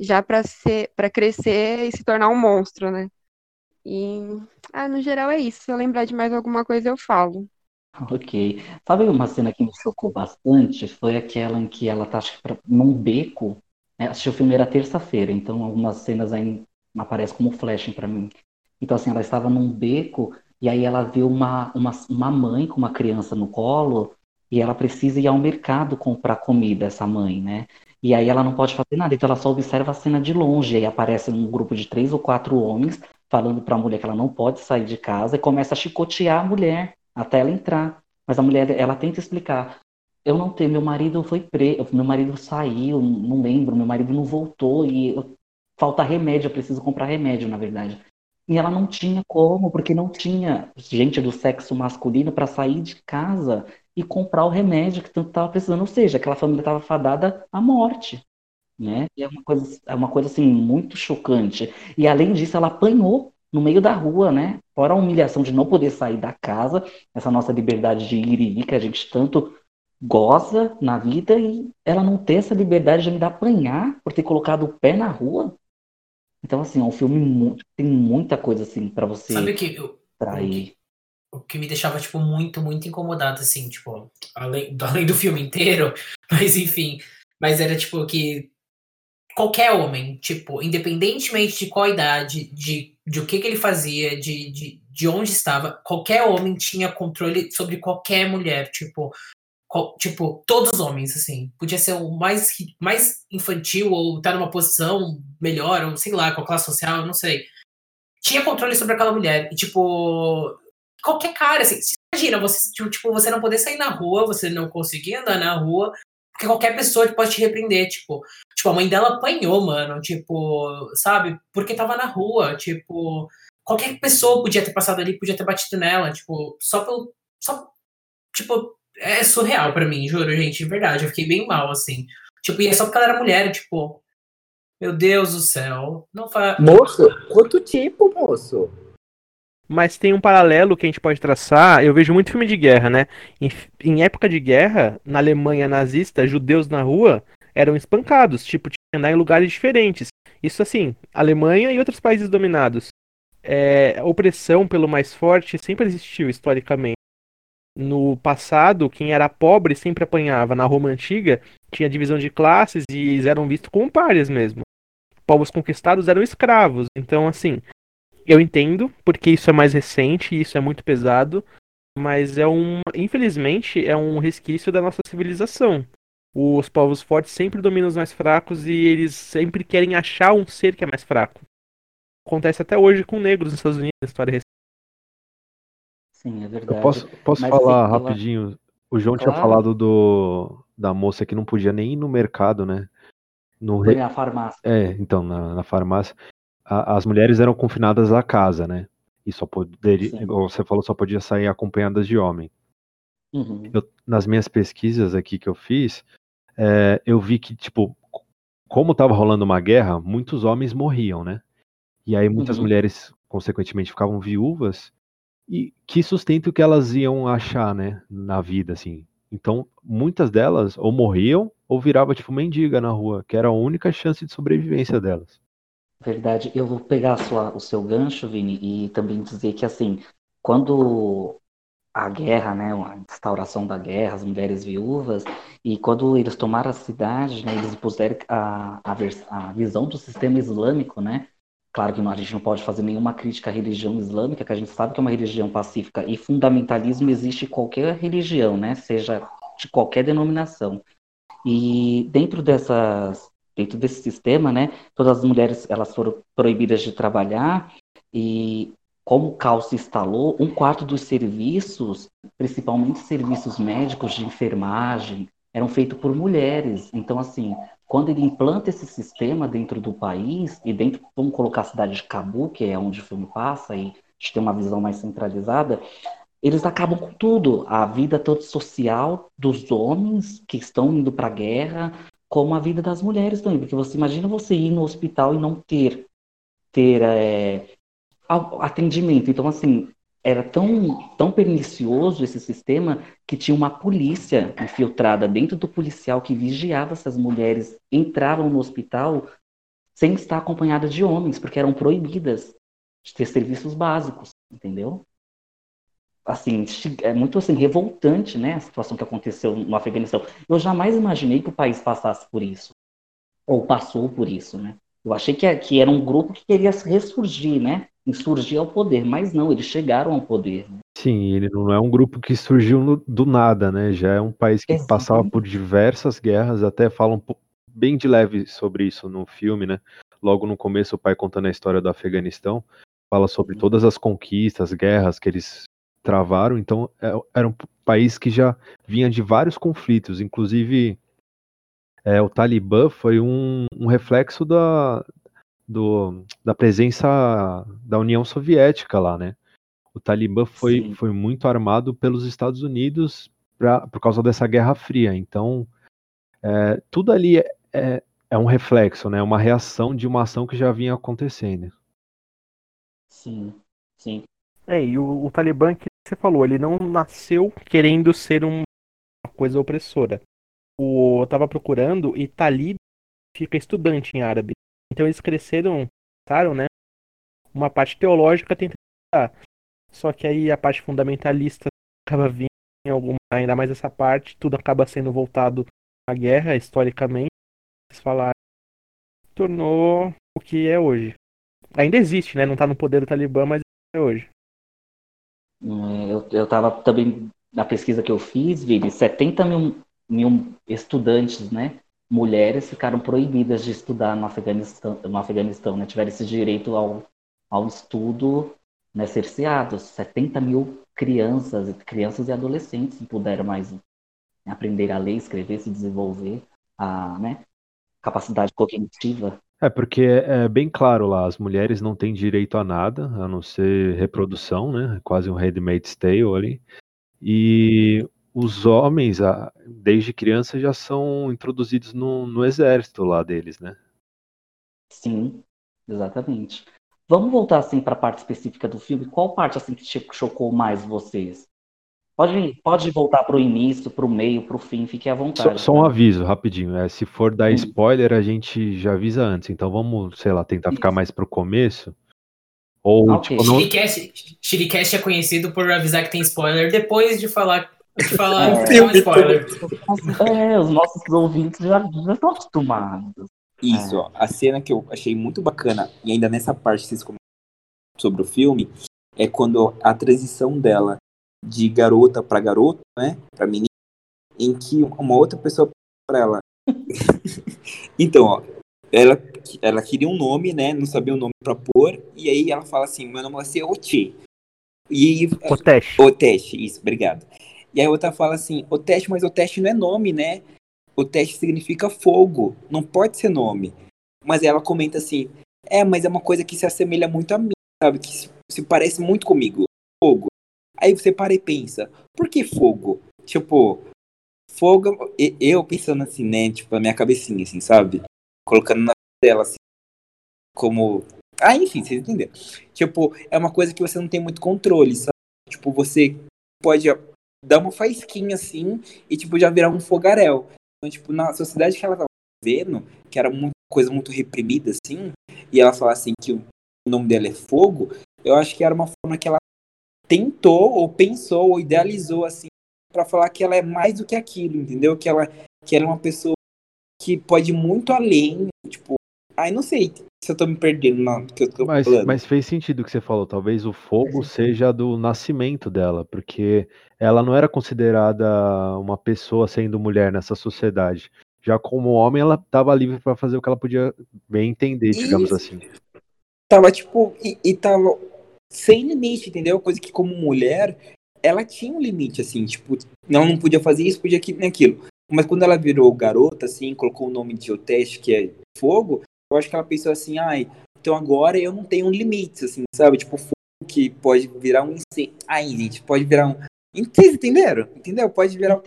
[SPEAKER 6] já para ser, para crescer e se tornar um monstro, né? E, ah, no geral é isso. Se eu lembrar de mais alguma coisa, eu falo.
[SPEAKER 1] Ok. Sabe uma cena que me chocou bastante? Foi aquela em que ela tá, acho que, pra- num beco. Né? Assisti o filme era terça-feira, então algumas cenas aí aparecem como flashing pra mim. Então, assim, ela estava num beco e aí ela viu uma, uma, uma mãe com uma criança no colo e ela precisa ir ao mercado comprar comida, essa mãe, né? E aí ela não pode fazer nada, então ela só observa a cena de longe. E aí aparece um grupo de três ou quatro homens falando para a mulher que ela não pode sair de casa e começa a chicotear a mulher até ela entrar. Mas a mulher, ela tenta explicar. Eu não tenho, meu marido foi preso, meu marido saiu, não lembro, meu marido não voltou e eu- falta remédio, eu preciso comprar remédio, na verdade. E ela não tinha como, porque não tinha gente do sexo masculino para sair de casa e comprar o remédio que tanto estava precisando. Ou seja, aquela família estava fadada à morte, né? E é uma coisa, é uma coisa assim muito chocante. E além disso, ela apanhou no meio da rua, né? Fora a humilhação de não poder sair da casa, essa nossa liberdade de ir e vir que a gente tanto goza na vida e ela não ter essa liberdade de ainda apanhar por ter colocado o pé na rua. Então, assim, é um filme muito, tem muita coisa assim para você
[SPEAKER 4] Sabe que eu,
[SPEAKER 1] trair.
[SPEAKER 4] o que me deixava, tipo, muito, muito incomodado, assim, tipo, além, além do filme inteiro, mas enfim, mas era, tipo, que qualquer homem, tipo, independentemente de qual idade, de, de o que que ele fazia, de, de, de onde estava, qualquer homem tinha controle sobre qualquer mulher, tipo, tipo, todos os homens, assim, podia ser o mais, mais infantil, ou estar numa posição melhor, ou sei lá, com a classe social, não sei, tinha controle sobre aquela mulher, e, tipo, qualquer cara, assim, imagina, você, tipo, tipo, você não poder sair na rua, você não conseguir andar na rua, porque qualquer pessoa pode te repreender, tipo, tipo, a mãe dela apanhou, mano, tipo, sabe? Porque tava na rua, tipo, qualquer pessoa podia ter passado ali, podia ter batido nela, tipo, só pelo só tipo, é surreal para mim, juro, gente, de verdade, eu fiquei bem mal assim. Tipo, e é só porque ela era mulher, tipo, meu Deus do céu, não fa...
[SPEAKER 3] Moço, quanto tipo, moço?
[SPEAKER 2] Mas tem um paralelo que a gente pode traçar. Eu vejo muito filme de guerra, né? Em, em época de guerra, na Alemanha nazista, judeus na rua eram espancados, tipo, tinha que andar em lugares diferentes. Isso assim, Alemanha e outros países dominados. É, a opressão pelo mais forte sempre existiu historicamente. No passado, quem era pobre sempre apanhava. Na Roma antiga, tinha divisão de classes e eles eram vistos como pares mesmo. Povos conquistados eram escravos. Então, assim, eu entendo, porque isso é mais recente, isso é muito pesado, mas é um, infelizmente, é um resquício da nossa civilização. Os povos fortes sempre dominam os mais fracos e eles sempre querem achar um ser que é mais fraco. Acontece até hoje com negros nos Estados Unidos, na história recente.
[SPEAKER 1] Sim, é verdade.
[SPEAKER 5] Eu posso, posso
[SPEAKER 1] Mas
[SPEAKER 5] falar
[SPEAKER 1] sim, ela-
[SPEAKER 5] rapidinho? O João tinha
[SPEAKER 1] Claro.
[SPEAKER 5] falado do, da moça que não podia nem ir no mercado, né? No,
[SPEAKER 1] Foi
[SPEAKER 5] re-
[SPEAKER 1] na farmácia.
[SPEAKER 5] É, então, na, na farmácia, a- as mulheres eram confinadas à casa, né? E só poderia,
[SPEAKER 1] Sim.
[SPEAKER 5] você falou, só podia sair acompanhadas de homem.
[SPEAKER 1] Uhum.
[SPEAKER 5] Eu- nas minhas pesquisas aqui que eu fiz, é, eu vi que, tipo, como estava rolando uma guerra, muitos homens morriam, né? E aí muitas
[SPEAKER 1] Uhum.
[SPEAKER 5] mulheres, consequentemente, ficavam viúvas. E que sustento que elas iam achar, né, na vida, assim. Então, muitas delas ou morriam ou virava, tipo, mendiga na rua, que era a única chance de sobrevivência delas.
[SPEAKER 1] Verdade. Eu vou pegar sua, o seu gancho, Vini, e também dizer que, assim, quando a guerra, né, a instauração da guerra, as mulheres viúvas, e quando eles tomaram a cidade, né, eles impuseram a, a, a visão do sistema islâmico, né? Claro que não- a gente não pode fazer nenhuma crítica à religião islâmica, que a gente sabe que é uma religião pacífica, e fundamentalismo existe em qualquer religião, né? Seja de qualquer denominação. E dentro dessas, dentro desse sistema, né, todas as mulheres elas foram proibidas de trabalhar e como o caos se instalou, um quarto dos serviços, principalmente serviços médicos de enfermagem, eram feitos por mulheres. Então, assim, quando ele implanta esse sistema dentro do país, e dentro, vamos colocar a cidade de Cabu, que é onde o filme passa, e a gente tem uma visão mais centralizada, eles acabam com tudo, a vida toda social dos homens que estão indo para a guerra, como a vida das mulheres também, porque você imagina você ir no hospital e não ter ter é, atendimento. Então, assim, era tão, tão pernicioso esse sistema que tinha uma polícia infiltrada dentro do policial que vigiava se as mulheres entravam no hospital sem estar acompanhadas de homens, porque eram proibidas de ter serviços básicos, entendeu? Assim, é muito assim, revoltante, né, a situação que aconteceu no Afeganistão. Eu jamais imaginei que o país passasse por isso, ou passou por isso, né? Eu achei que, que era um grupo que queria ressurgir, né? Insurgir ao poder, mas não, eles chegaram ao poder. né?
[SPEAKER 5] Sim, ele não é um grupo que surgiu no- do nada, né? Já é um país que
[SPEAKER 1] Exatamente.
[SPEAKER 5] passava por diversas guerras, até fala pouco bem de leve sobre isso no filme, né? Logo no começo, o pai contando a história do Afeganistão, fala sobre
[SPEAKER 1] Uhum.
[SPEAKER 5] todas as conquistas, guerras que eles travaram. Então, é- era um país que já vinha de vários conflitos, inclusive é, o Talibã foi um, um reflexo da, do- da presença da União Soviética lá, né? O Talibã foi,
[SPEAKER 1] Sim.
[SPEAKER 5] foi muito armado pelos Estados Unidos pra, por causa dessa Guerra Fria. Então, é, tudo ali é, é, é um reflexo, né? Uma reação de uma ação que já vinha acontecendo.
[SPEAKER 1] Sim, sim.
[SPEAKER 2] É, e o, o Talibã que você falou, ele não nasceu querendo ser um- uma coisa opressora. O, eu tava procurando e talib fica estudante em árabe. Então eles cresceram, pensaram, né? Uma parte teológica tenta estudar. Só que aí a parte fundamentalista acaba vindo em alguma, ainda mais essa parte, tudo acaba sendo voltado à guerra, historicamente. Eles falaram, tornou o que é hoje. Ainda existe, né? Não tá no poder do Talibã, mas é hoje.
[SPEAKER 1] É, Eu, eu tava também, na pesquisa que eu fiz, Vini, 70 mil, mil estudantes, né? Mulheres ficaram proibidas de estudar no Afeganistão, no Afeganistão né? Tiveram esse direito ao, ao estudo né, cerceados. 70 mil crianças, crianças e adolescentes puderam mais aprender a ler, escrever, se desenvolver, a né, capacidade cognitiva.
[SPEAKER 5] É, porque é bem claro lá, as mulheres não têm direito a nada, a não ser reprodução, né? Quase um handmaid's tale ali. E os homens, desde criança, já são introduzidos no, no exército lá deles, né?
[SPEAKER 1] Sim, exatamente. Vamos voltar assim para a parte específica do filme. Qual parte assim que chocou mais vocês? Pode, pode voltar para o início, para o meio, para o fim, fique à vontade.
[SPEAKER 5] Só, só um aviso, rapidinho. É, se for dar spoiler, a gente já avisa antes. Então vamos, sei lá, tentar ficar mais para o começo.
[SPEAKER 4] Ou, okay. tipo, não... Shiricast é conhecido por avisar que tem spoiler depois de falar de falar é, um spoiler.
[SPEAKER 1] É, os nossos ouvintes já, já estão acostumados.
[SPEAKER 3] Isso, é. ó, a cena que eu achei muito bacana, e ainda nessa parte vocês comentam sobre o filme, é quando a transição dela de garota para garoto, né, para menina, em que uma outra pessoa para ela. então, ó, ela, ela queria um nome, né, não sabia o nome para pôr, e aí ela fala assim, meu nome vai ser Oche. E
[SPEAKER 2] o teste.
[SPEAKER 3] O teste, isso, obrigado. E aí a outra fala assim, o teste, mas o teste não é nome, né? O teste significa fogo, não pode ser nome. Mas ela comenta assim, é, mas é uma coisa que se assemelha muito a mim, sabe? Que se, se parece muito comigo, fogo. Aí você para e pensa, por que fogo? Tipo, fogo, eu pensando assim, né, tipo, na minha cabecinha, assim, sabe? Colocando na tela, assim, como... Ah, enfim, vocês entenderam. Tipo, é uma coisa que você não tem muito controle, sabe? Tipo, você pode dar uma faísquinha, assim, e, tipo, já virar um fogaréu. Então, tipo, na sociedade que ela tava vivendo, que era uma coisa muito reprimida, assim, e ela fala assim que o nome dela é fogo, eu acho que era uma forma que ela tentou ou pensou ou idealizou assim para falar que ela é mais do que aquilo, entendeu? Que ela que ela é uma pessoa que pode ir muito além, tipo, ai não sei se eu tô me perdendo no que eu tô
[SPEAKER 5] mas,
[SPEAKER 3] falando.
[SPEAKER 5] Mas fez sentido o que você falou, talvez o fogo seja do nascimento dela, porque ela não era considerada uma pessoa sendo mulher nessa sociedade. Já como homem, ela tava livre para fazer o que ela podia bem entender, digamos Isso. assim.
[SPEAKER 3] Tava tipo, e, e tava sem limite, entendeu? Coisa que como mulher, ela tinha um limite, assim, tipo, não, não podia fazer isso, podia aquilo, nem aquilo. Mas quando ela virou garota, assim, colocou o nome de Oteste, que é fogo, eu acho que ela pensou assim, ai, então agora eu não tenho um limite, assim, sabe? Tipo, fogo que pode virar um incêndio. Ai, gente, pode virar um. Vocês entenderam? Entendeu? Pode virar um.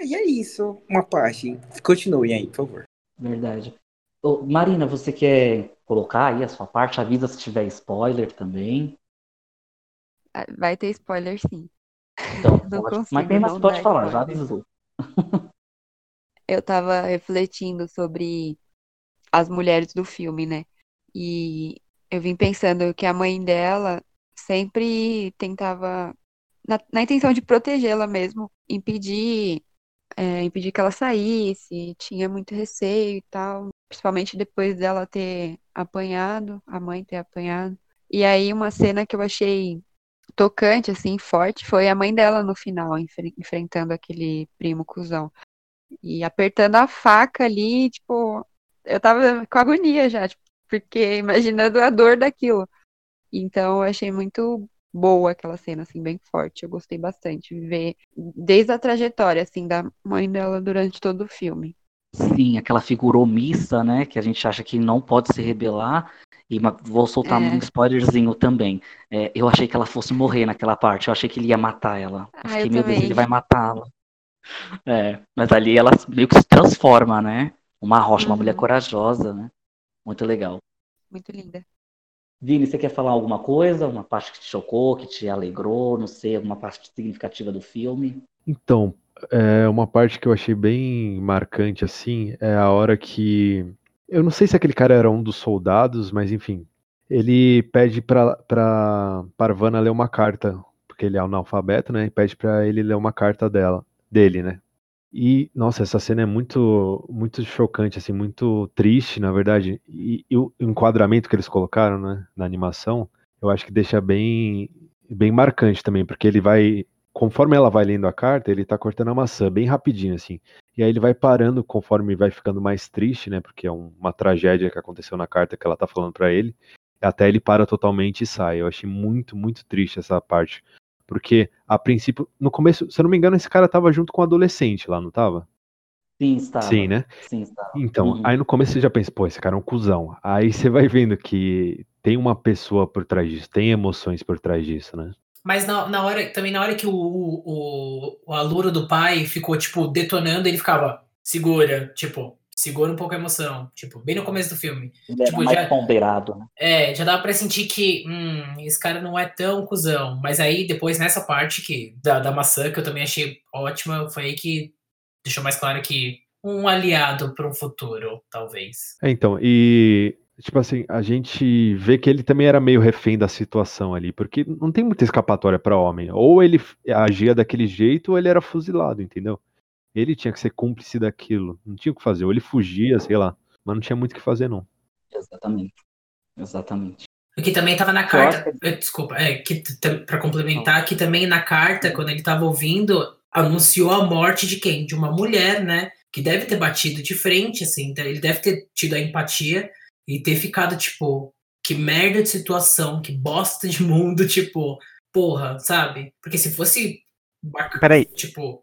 [SPEAKER 3] E é isso, uma parte. Continue aí, por favor.
[SPEAKER 1] Verdade. Ô, Marina, você quer colocar aí a sua parte? Avisa se tiver spoiler também.
[SPEAKER 6] Ah, vai ter spoiler sim.
[SPEAKER 1] Então, não pode, consigo, mas mais pode falar, já avisou.
[SPEAKER 6] Eu tava refletindo sobre as mulheres do filme, né? E eu vim pensando que a mãe dela sempre tentava, na, na intenção de protegê-la mesmo, impedir, é, impedir que ela saísse, tinha muito receio e tal, principalmente depois dela ter apanhado, a mãe ter apanhado. E aí uma cena que eu achei tocante, assim, forte, foi a mãe dela no final, enfre enfrentando aquele primo cuzão. E apertando a faca ali, tipo, eu tava com agonia já, tipo, porque imaginando a dor daquilo. Então eu achei muito boa aquela cena, assim, bem forte. Eu gostei bastante ver desde a trajetória, assim, da mãe dela durante todo o filme.
[SPEAKER 1] Sim, aquela figura omissa, né? Que a gente acha que não pode se rebelar. E vou soltar é. um spoilerzinho também. É, eu achei que ela fosse morrer naquela parte. Eu achei que ele ia matar ela. Eu ah, fiquei, eu meu também. Deus, ele vai matá-la. É, mas ali ela meio que se transforma, né? Uma rocha, uhum. uma mulher uhum. corajosa, né? Muito legal.
[SPEAKER 6] Muito linda.
[SPEAKER 1] Vini, você quer falar alguma coisa? Uma parte que te chocou, que te alegrou, não sei, alguma parte significativa do filme?
[SPEAKER 5] Então, é, uma parte que eu achei bem marcante, assim, é a hora que. Eu não sei se aquele cara era um dos soldados, mas enfim. Ele pede pra, pra Parvana ler uma carta, porque ele é analfabeto, né? E pede pra ele ler uma carta dela, dele, né? E, nossa, essa cena é muito, muito chocante, assim, muito triste, na verdade. E, e o enquadramento que eles colocaram, né, na animação, eu acho que deixa bem, bem marcante também, porque ele vai conforme ela vai lendo a carta, ele tá cortando a maçã bem rapidinho, assim. E aí ele vai parando conforme vai ficando mais triste, né? Porque é uma tragédia que aconteceu na carta que ela tá falando para ele. Até ele para totalmente e sai. Eu achei muito, muito triste essa parte. Porque, a princípio, no começo, se eu não me engano, esse cara tava junto com um adolescente lá, não tava?
[SPEAKER 1] Sim, estava.
[SPEAKER 5] Sim, né?
[SPEAKER 1] Sim, estava.
[SPEAKER 5] Então,
[SPEAKER 1] Uhum.
[SPEAKER 5] aí no começo você já pensa, pô, esse cara é um cuzão. Aí você vai vendo que tem uma pessoa por trás disso, tem emoções por trás disso, né?
[SPEAKER 4] Mas na, na hora, também na hora que o, o, o, aluno do pai ficou, tipo, detonando, ele ficava, segura, tipo, segura um pouco a emoção. Tipo, bem no começo do filme.
[SPEAKER 1] Ele
[SPEAKER 4] tipo,
[SPEAKER 1] mais
[SPEAKER 4] já-
[SPEAKER 1] ponderado, né?
[SPEAKER 4] É, já dava pra sentir que, hum, esse cara não é tão cuzão. Mas aí, depois, nessa parte que, da, da maçã, que eu também achei ótima, foi aí que deixou mais claro que um aliado para um futuro, talvez.
[SPEAKER 5] É, então, e tipo assim, a gente vê que ele também era meio refém da situação ali, porque não tem muita escapatória pra homem. Ou ele agia daquele jeito, ou ele era fuzilado, entendeu? Ele tinha que ser cúmplice daquilo, não tinha o que fazer, ou ele fugia, sei lá, mas não tinha muito o que fazer, não.
[SPEAKER 1] Exatamente. Exatamente.
[SPEAKER 4] O que também tava na carta.
[SPEAKER 1] acho
[SPEAKER 4] eh, Desculpa, é, que pra complementar, que também na carta, quando ele tava ouvindo, anunciou a morte de quem? De uma mulher, né? Que deve ter batido de frente, assim. então Ele deve ter tido a empatia e ter ficado, tipo, que merda de situação, que bosta de mundo, tipo, porra, sabe? Porque se fosse. bacana,
[SPEAKER 2] Peraí.
[SPEAKER 4] Tipo,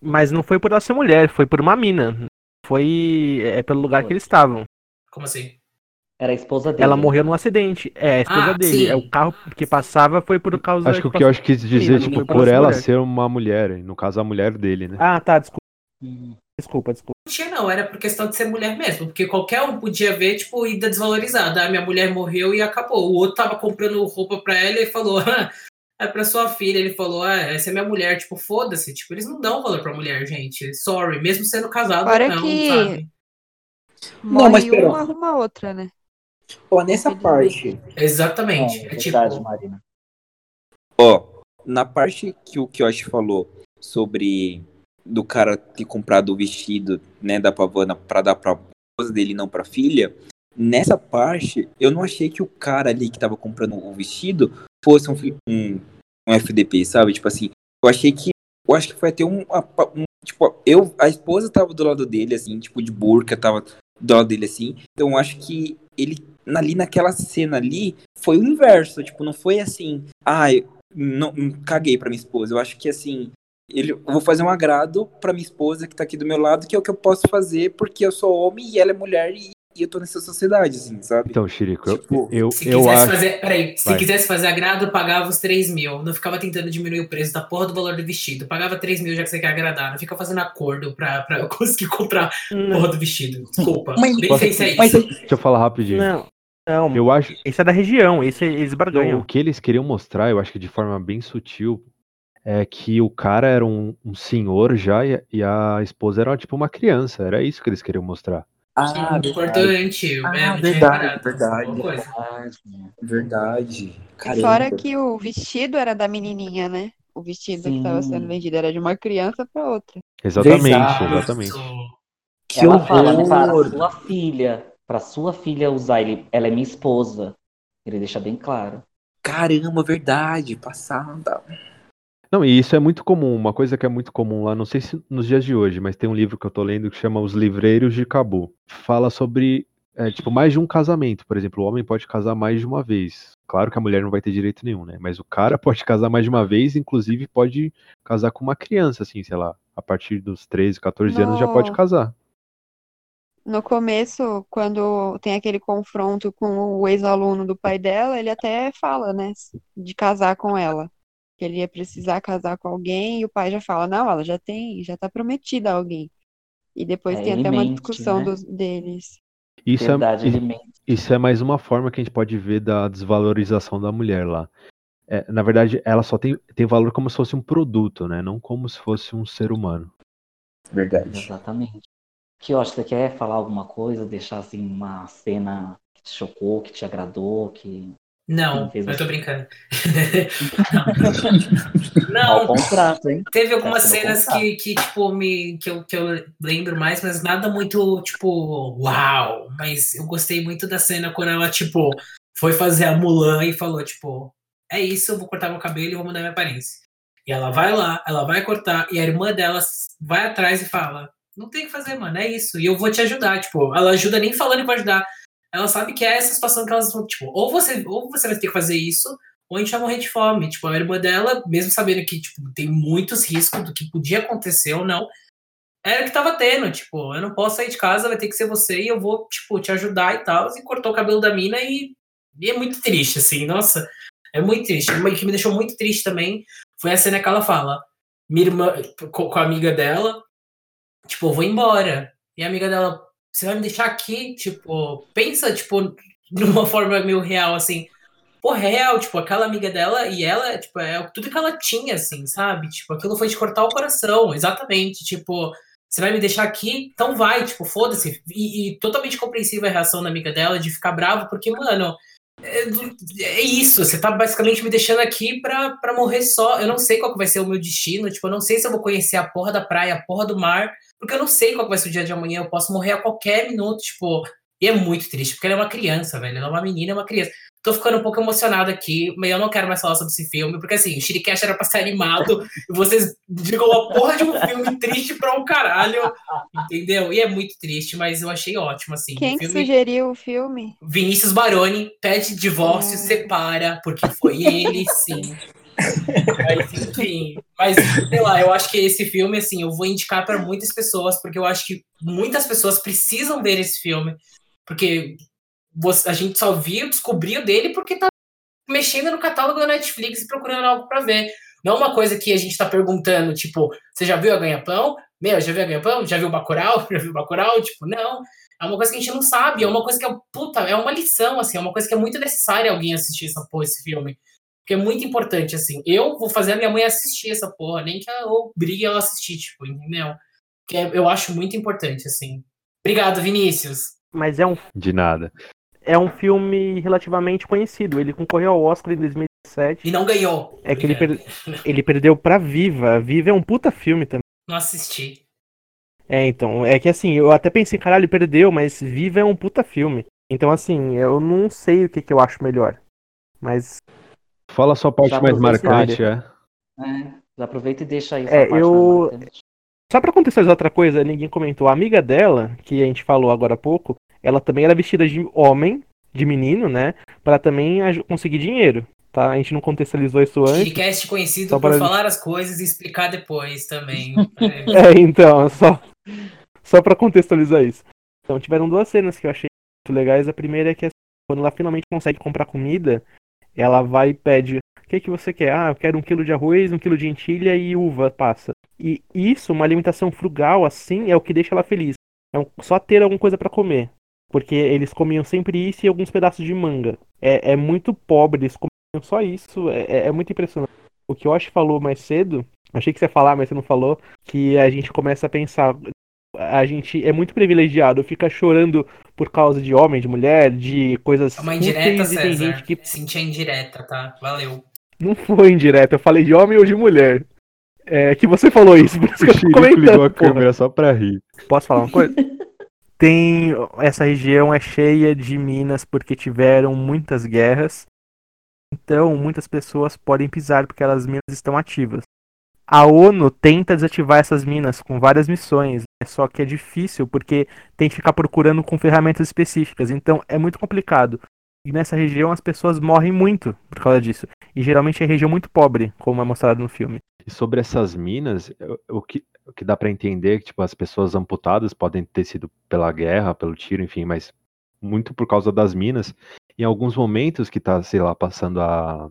[SPEAKER 2] Mas não foi por ela ser mulher, foi por uma mina. Foi é, pelo lugar
[SPEAKER 1] Foi.
[SPEAKER 2] que eles estavam.
[SPEAKER 4] como assim?
[SPEAKER 1] Era a esposa dele.
[SPEAKER 2] Ela morreu num acidente. É, a esposa
[SPEAKER 4] Ah,
[SPEAKER 2] dele.
[SPEAKER 4] sim.
[SPEAKER 2] É o carro que passava foi por causa
[SPEAKER 5] Acho que o que eu acho que quis dizer,
[SPEAKER 2] Sim,
[SPEAKER 5] tipo, por ela
[SPEAKER 2] mulher.
[SPEAKER 5] ser uma mulher, no caso a mulher dele, né?
[SPEAKER 2] Ah, tá, desculpa, desculpa, desculpa.
[SPEAKER 4] Não tinha, não, era por questão de ser mulher mesmo, porque qualquer um podia ver, tipo, ida desvalorizada. Ah, minha mulher morreu e acabou. O outro tava comprando roupa pra ela e falou, ah, é pra sua filha. Ele falou, ah, essa é minha mulher. Tipo, foda-se. Tipo, eles não dão valor pra mulher, gente. Sorry, mesmo sendo casado,
[SPEAKER 6] Fora
[SPEAKER 4] não,
[SPEAKER 6] que-
[SPEAKER 4] sabe?
[SPEAKER 6] Morre
[SPEAKER 3] mas pera-
[SPEAKER 6] uma, arruma outra, né?
[SPEAKER 3] Ó, nessa parte,
[SPEAKER 4] Exatamente.
[SPEAKER 1] é,
[SPEAKER 4] É,
[SPEAKER 1] verdade,
[SPEAKER 4] tipo,
[SPEAKER 1] Marina.
[SPEAKER 3] ó, na parte que o Kyoshi falou sobre do cara ter comprado o vestido, né, da Pavana pra dar pra esposa dele não pra filha, nessa parte, eu não achei que o cara ali que tava comprando o vestido fosse um, um, um FDP, sabe? Tipo assim, eu achei que, eu acho que foi até um, um- tipo, eu, a esposa tava do lado dele, assim, tipo, de burca, tava do lado dele, assim, então eu acho que ele, ali naquela cena ali, foi o inverso, tipo, não foi assim, ah, não, caguei pra minha esposa, eu acho que, assim, ele, eu vou fazer um agrado pra minha esposa que tá aqui do meu lado, que é o que eu posso fazer, porque eu sou homem e ela é mulher e, e eu tô nessa sociedade, assim, sabe?
[SPEAKER 5] Então, Chirico, eu,
[SPEAKER 3] Tipo,
[SPEAKER 5] eu,
[SPEAKER 4] se
[SPEAKER 5] eu
[SPEAKER 4] quisesse
[SPEAKER 5] acho.
[SPEAKER 4] fazer. Peraí, se
[SPEAKER 5] Vai.
[SPEAKER 4] quisesse fazer agrado, pagava os 3 mil. Não ficava tentando diminuir o preço da porra do valor do vestido. Pagava 3 mil já que você quer agradar. Não fica fazendo acordo pra, pra eu conseguir comprar a porra do vestido. Desculpa.
[SPEAKER 3] Mas-
[SPEAKER 4] Nem sei se é
[SPEAKER 3] mas-
[SPEAKER 4] isso.
[SPEAKER 5] Deixa eu falar rapidinho.
[SPEAKER 2] Não, não.
[SPEAKER 5] Eu acho.
[SPEAKER 2] Esse é da região, esse eles
[SPEAKER 5] Não,
[SPEAKER 2] barganham.
[SPEAKER 5] o que eles queriam mostrar, eu acho que de forma bem sutil, é que o cara era um, um senhor já e a, e a esposa era tipo uma criança. Era isso que eles queriam mostrar.
[SPEAKER 3] ah, verdade,
[SPEAKER 4] importante.
[SPEAKER 3] Ah,
[SPEAKER 4] é, tinha
[SPEAKER 3] verdade,
[SPEAKER 4] reparado.
[SPEAKER 3] verdade.
[SPEAKER 1] Verdade.
[SPEAKER 3] verdade.
[SPEAKER 6] E
[SPEAKER 3] Caramba.
[SPEAKER 6] fora que o vestido era da menininha, né? O vestido que estava
[SPEAKER 1] Sim.
[SPEAKER 6] sendo vendido era de uma criança pra outra.
[SPEAKER 5] Exatamente,
[SPEAKER 3] Verdade.
[SPEAKER 5] exatamente.
[SPEAKER 3] Que
[SPEAKER 1] ela fala, né, para
[SPEAKER 3] horror.
[SPEAKER 1] sua filha, para sua filha usar ele, ela é minha esposa. Ele deixa bem claro.
[SPEAKER 3] Caramba, verdade, passada.
[SPEAKER 5] Não, e isso é muito comum, uma coisa que é muito comum lá, não sei se nos dias de hoje, mas tem um livro que eu tô lendo que chama Os Livreiros de Cabu. Fala sobre, é, tipo, mais de um casamento. Por exemplo, o homem pode casar mais de uma vez. Claro que a mulher não vai ter direito nenhum, né? Mas o cara pode casar mais de uma vez, inclusive pode casar com uma criança, assim, sei lá, a partir dos 13, 14 anos já pode
[SPEAKER 6] No-
[SPEAKER 5] casar.
[SPEAKER 6] No começo, quando tem aquele confronto com o ex-aluno do pai dela, ele até fala, né, de casar com ela. Que ele ia precisar casar com alguém e o pai já fala, não, ela já tem, já tá prometida a alguém. E depois
[SPEAKER 1] É,
[SPEAKER 6] tem até uma
[SPEAKER 1] mente,
[SPEAKER 6] discussão
[SPEAKER 1] né?
[SPEAKER 6] dos, deles.
[SPEAKER 5] Isso
[SPEAKER 1] Verdade,
[SPEAKER 5] é,
[SPEAKER 1] ele mente.
[SPEAKER 5] Isso é mais uma forma que a gente pode ver da desvalorização da mulher lá. É, na verdade, ela só tem, tem valor como se fosse um produto, né? Não como se fosse um ser humano.
[SPEAKER 3] Verdade.
[SPEAKER 1] Exatamente. Que você quer falar alguma coisa, deixar assim uma cena que te chocou, que te agradou, que
[SPEAKER 4] Não, eu tô brincando.
[SPEAKER 1] Ao
[SPEAKER 4] Não,
[SPEAKER 1] contrato, hein?
[SPEAKER 4] teve algumas
[SPEAKER 1] Tá
[SPEAKER 4] cenas que, que tipo, me, que, eu, que eu lembro mais, mas nada muito, tipo, uau. Mas eu gostei muito da cena quando ela, tipo, foi fazer a Mulan e falou, tipo, é isso, eu vou cortar meu cabelo e vou mudar minha aparência. E ela vai lá, ela vai cortar, e a irmã dela vai atrás e fala, não tem o que fazer, mano, é isso. E eu vou te ajudar, tipo, ela ajuda nem falando pra ajudar. Ela sabe que é essa situação que elas vão, tipo, ou você, ou você vai ter que fazer isso, ou a gente vai morrer de fome. Tipo, a irmã dela, mesmo sabendo que tipo, tem muitos riscos do que podia acontecer ou não, era o que tava tendo. Tipo, eu não posso sair de casa, vai ter que ser você e eu vou, tipo, te ajudar e tal. E cortou o cabelo da mina e, e é muito triste, assim, nossa. É muito triste. O que me deixou muito triste também foi a cena que ela fala. Minha irmã, com a amiga dela, tipo, vou embora. E a amiga dela, você vai me deixar aqui? Tipo, pensa, tipo, numa forma meio real, assim pô, real, tipo, aquela amiga dela e ela, tipo, é tudo que ela tinha, assim, sabe? Tipo, aquilo foi de cortar o coração, exatamente. Tipo, você vai me deixar aqui? Então vai, tipo, foda-se. E, e, totalmente compreensível a reação da amiga dela de ficar bravo, porque, mano, é, é, isso, você tá basicamente me deixando aqui pra, pra morrer só. Eu não sei qual vai ser o meu destino, tipo, eu não sei se eu vou conhecer a porra da praia, a porra do mar, porque eu não sei qual vai ser o dia de amanhã, eu posso morrer a qualquer minuto, tipo. E é muito triste, porque ela é uma criança, velho. Ela é uma menina, é uma criança. Tô ficando um pouco emocionado aqui, mas eu não quero mais falar sobre esse filme, porque assim, o Shiricast era pra ser animado, e vocês digam a porra de um filme triste pra um caralho, entendeu? E é muito triste, mas eu achei ótimo, assim.
[SPEAKER 6] Quem
[SPEAKER 4] filme...
[SPEAKER 6] sugeriu o filme?
[SPEAKER 4] Vinícius Baroni pede divórcio, é. separa, porque foi ele, sim. Mas, enfim, mas sei lá, eu acho que esse filme, assim, eu vou indicar para muitas pessoas, porque eu acho que muitas pessoas precisam ver esse filme, porque a gente só viu, descobriu dele porque tá mexendo no catálogo da Netflix e procurando algo para ver. Não uma coisa que a gente tá perguntando, tipo, você já viu a Ganha-Pão? Meu, já viu a Ganha-Pão? Já viu o Bacurau? Já viu o Bacurau? Tipo, não. É uma coisa que a gente não sabe, é uma coisa que é, puta, é uma lição, assim, é uma coisa que é muito necessária alguém assistir essa esse filme. Porque é muito importante, assim. Eu vou fazer a minha mãe assistir essa porra, nem que eu obrigue ela a assistir, tipo, entendeu? Que é, eu acho muito importante, assim. Obrigado, Vinícius.
[SPEAKER 2] Mas é um.
[SPEAKER 5] De nada
[SPEAKER 2] é um filme relativamente conhecido. Ele concorreu ao Oscar em 2017.
[SPEAKER 4] E não ganhou.
[SPEAKER 2] É que ele, per... ele perdeu pra Viva. Viva é um puta filme também.
[SPEAKER 4] Não assisti.
[SPEAKER 2] É, então, é que assim, eu até pensei, caralho, ele perdeu, mas Viva é um puta filme. Então, assim, eu não sei o que, que eu acho melhor. Mas.
[SPEAKER 5] Fala a sua parte mais marcante,
[SPEAKER 1] é. É, já aproveita e deixa aí.
[SPEAKER 2] É, eu. Só pra contextualizar outra coisa, ninguém comentou. A amiga dela, que a gente falou agora há pouco, ela também era vestida de homem, de menino, né? Para também conseguir dinheiro. Tá? A gente não contextualizou isso antes.
[SPEAKER 4] Podcast conhecido por para... falar as coisas e explicar depois também.
[SPEAKER 2] é, então, só, só para contextualizar isso. Então, tiveram duas cenas que eu achei muito legais. A primeira é que quando ela finalmente consegue comprar comida, ela vai e pede: O que, que você quer? Ah, eu quero um quilo de arroz, um quilo de lentilha e uva passa. E isso, uma alimentação frugal assim, é o que deixa ela feliz. É só ter alguma coisa para comer. Porque eles comiam sempre isso e alguns pedaços de manga. É, é muito pobre, eles comiam só isso. É, é, é muito impressionante. O que o Yoshi falou mais cedo, achei que você ia falar, mas você não falou, que a gente começa a pensar. A gente é muito privilegiado, fica chorando por causa de homem, de mulher, de coisas.
[SPEAKER 4] É uma indireta, César. Tem gente que... Sentia indireta, tá? Valeu.
[SPEAKER 2] Não foi indireta, eu falei de homem ou de mulher. É que você falou isso, por isso que eu
[SPEAKER 5] tô comentando. ligou a câmera só pra rir.
[SPEAKER 2] Posso falar uma coisa? tem essa região é cheia de minas porque tiveram muitas guerras. Então, muitas pessoas podem pisar porque as minas estão ativas. A ONU tenta desativar essas minas com várias missões, né? só que é difícil porque tem que ficar procurando com ferramentas específicas. Então, é muito complicado. E nessa região as pessoas morrem muito por causa disso. E geralmente é região muito pobre, como é mostrado no filme.
[SPEAKER 5] E sobre essas minas, o que, o que dá para entender que tipo, as pessoas amputadas podem ter sido pela guerra, pelo tiro, enfim, mas muito por causa das minas. Em alguns momentos que tá, sei lá, passando a,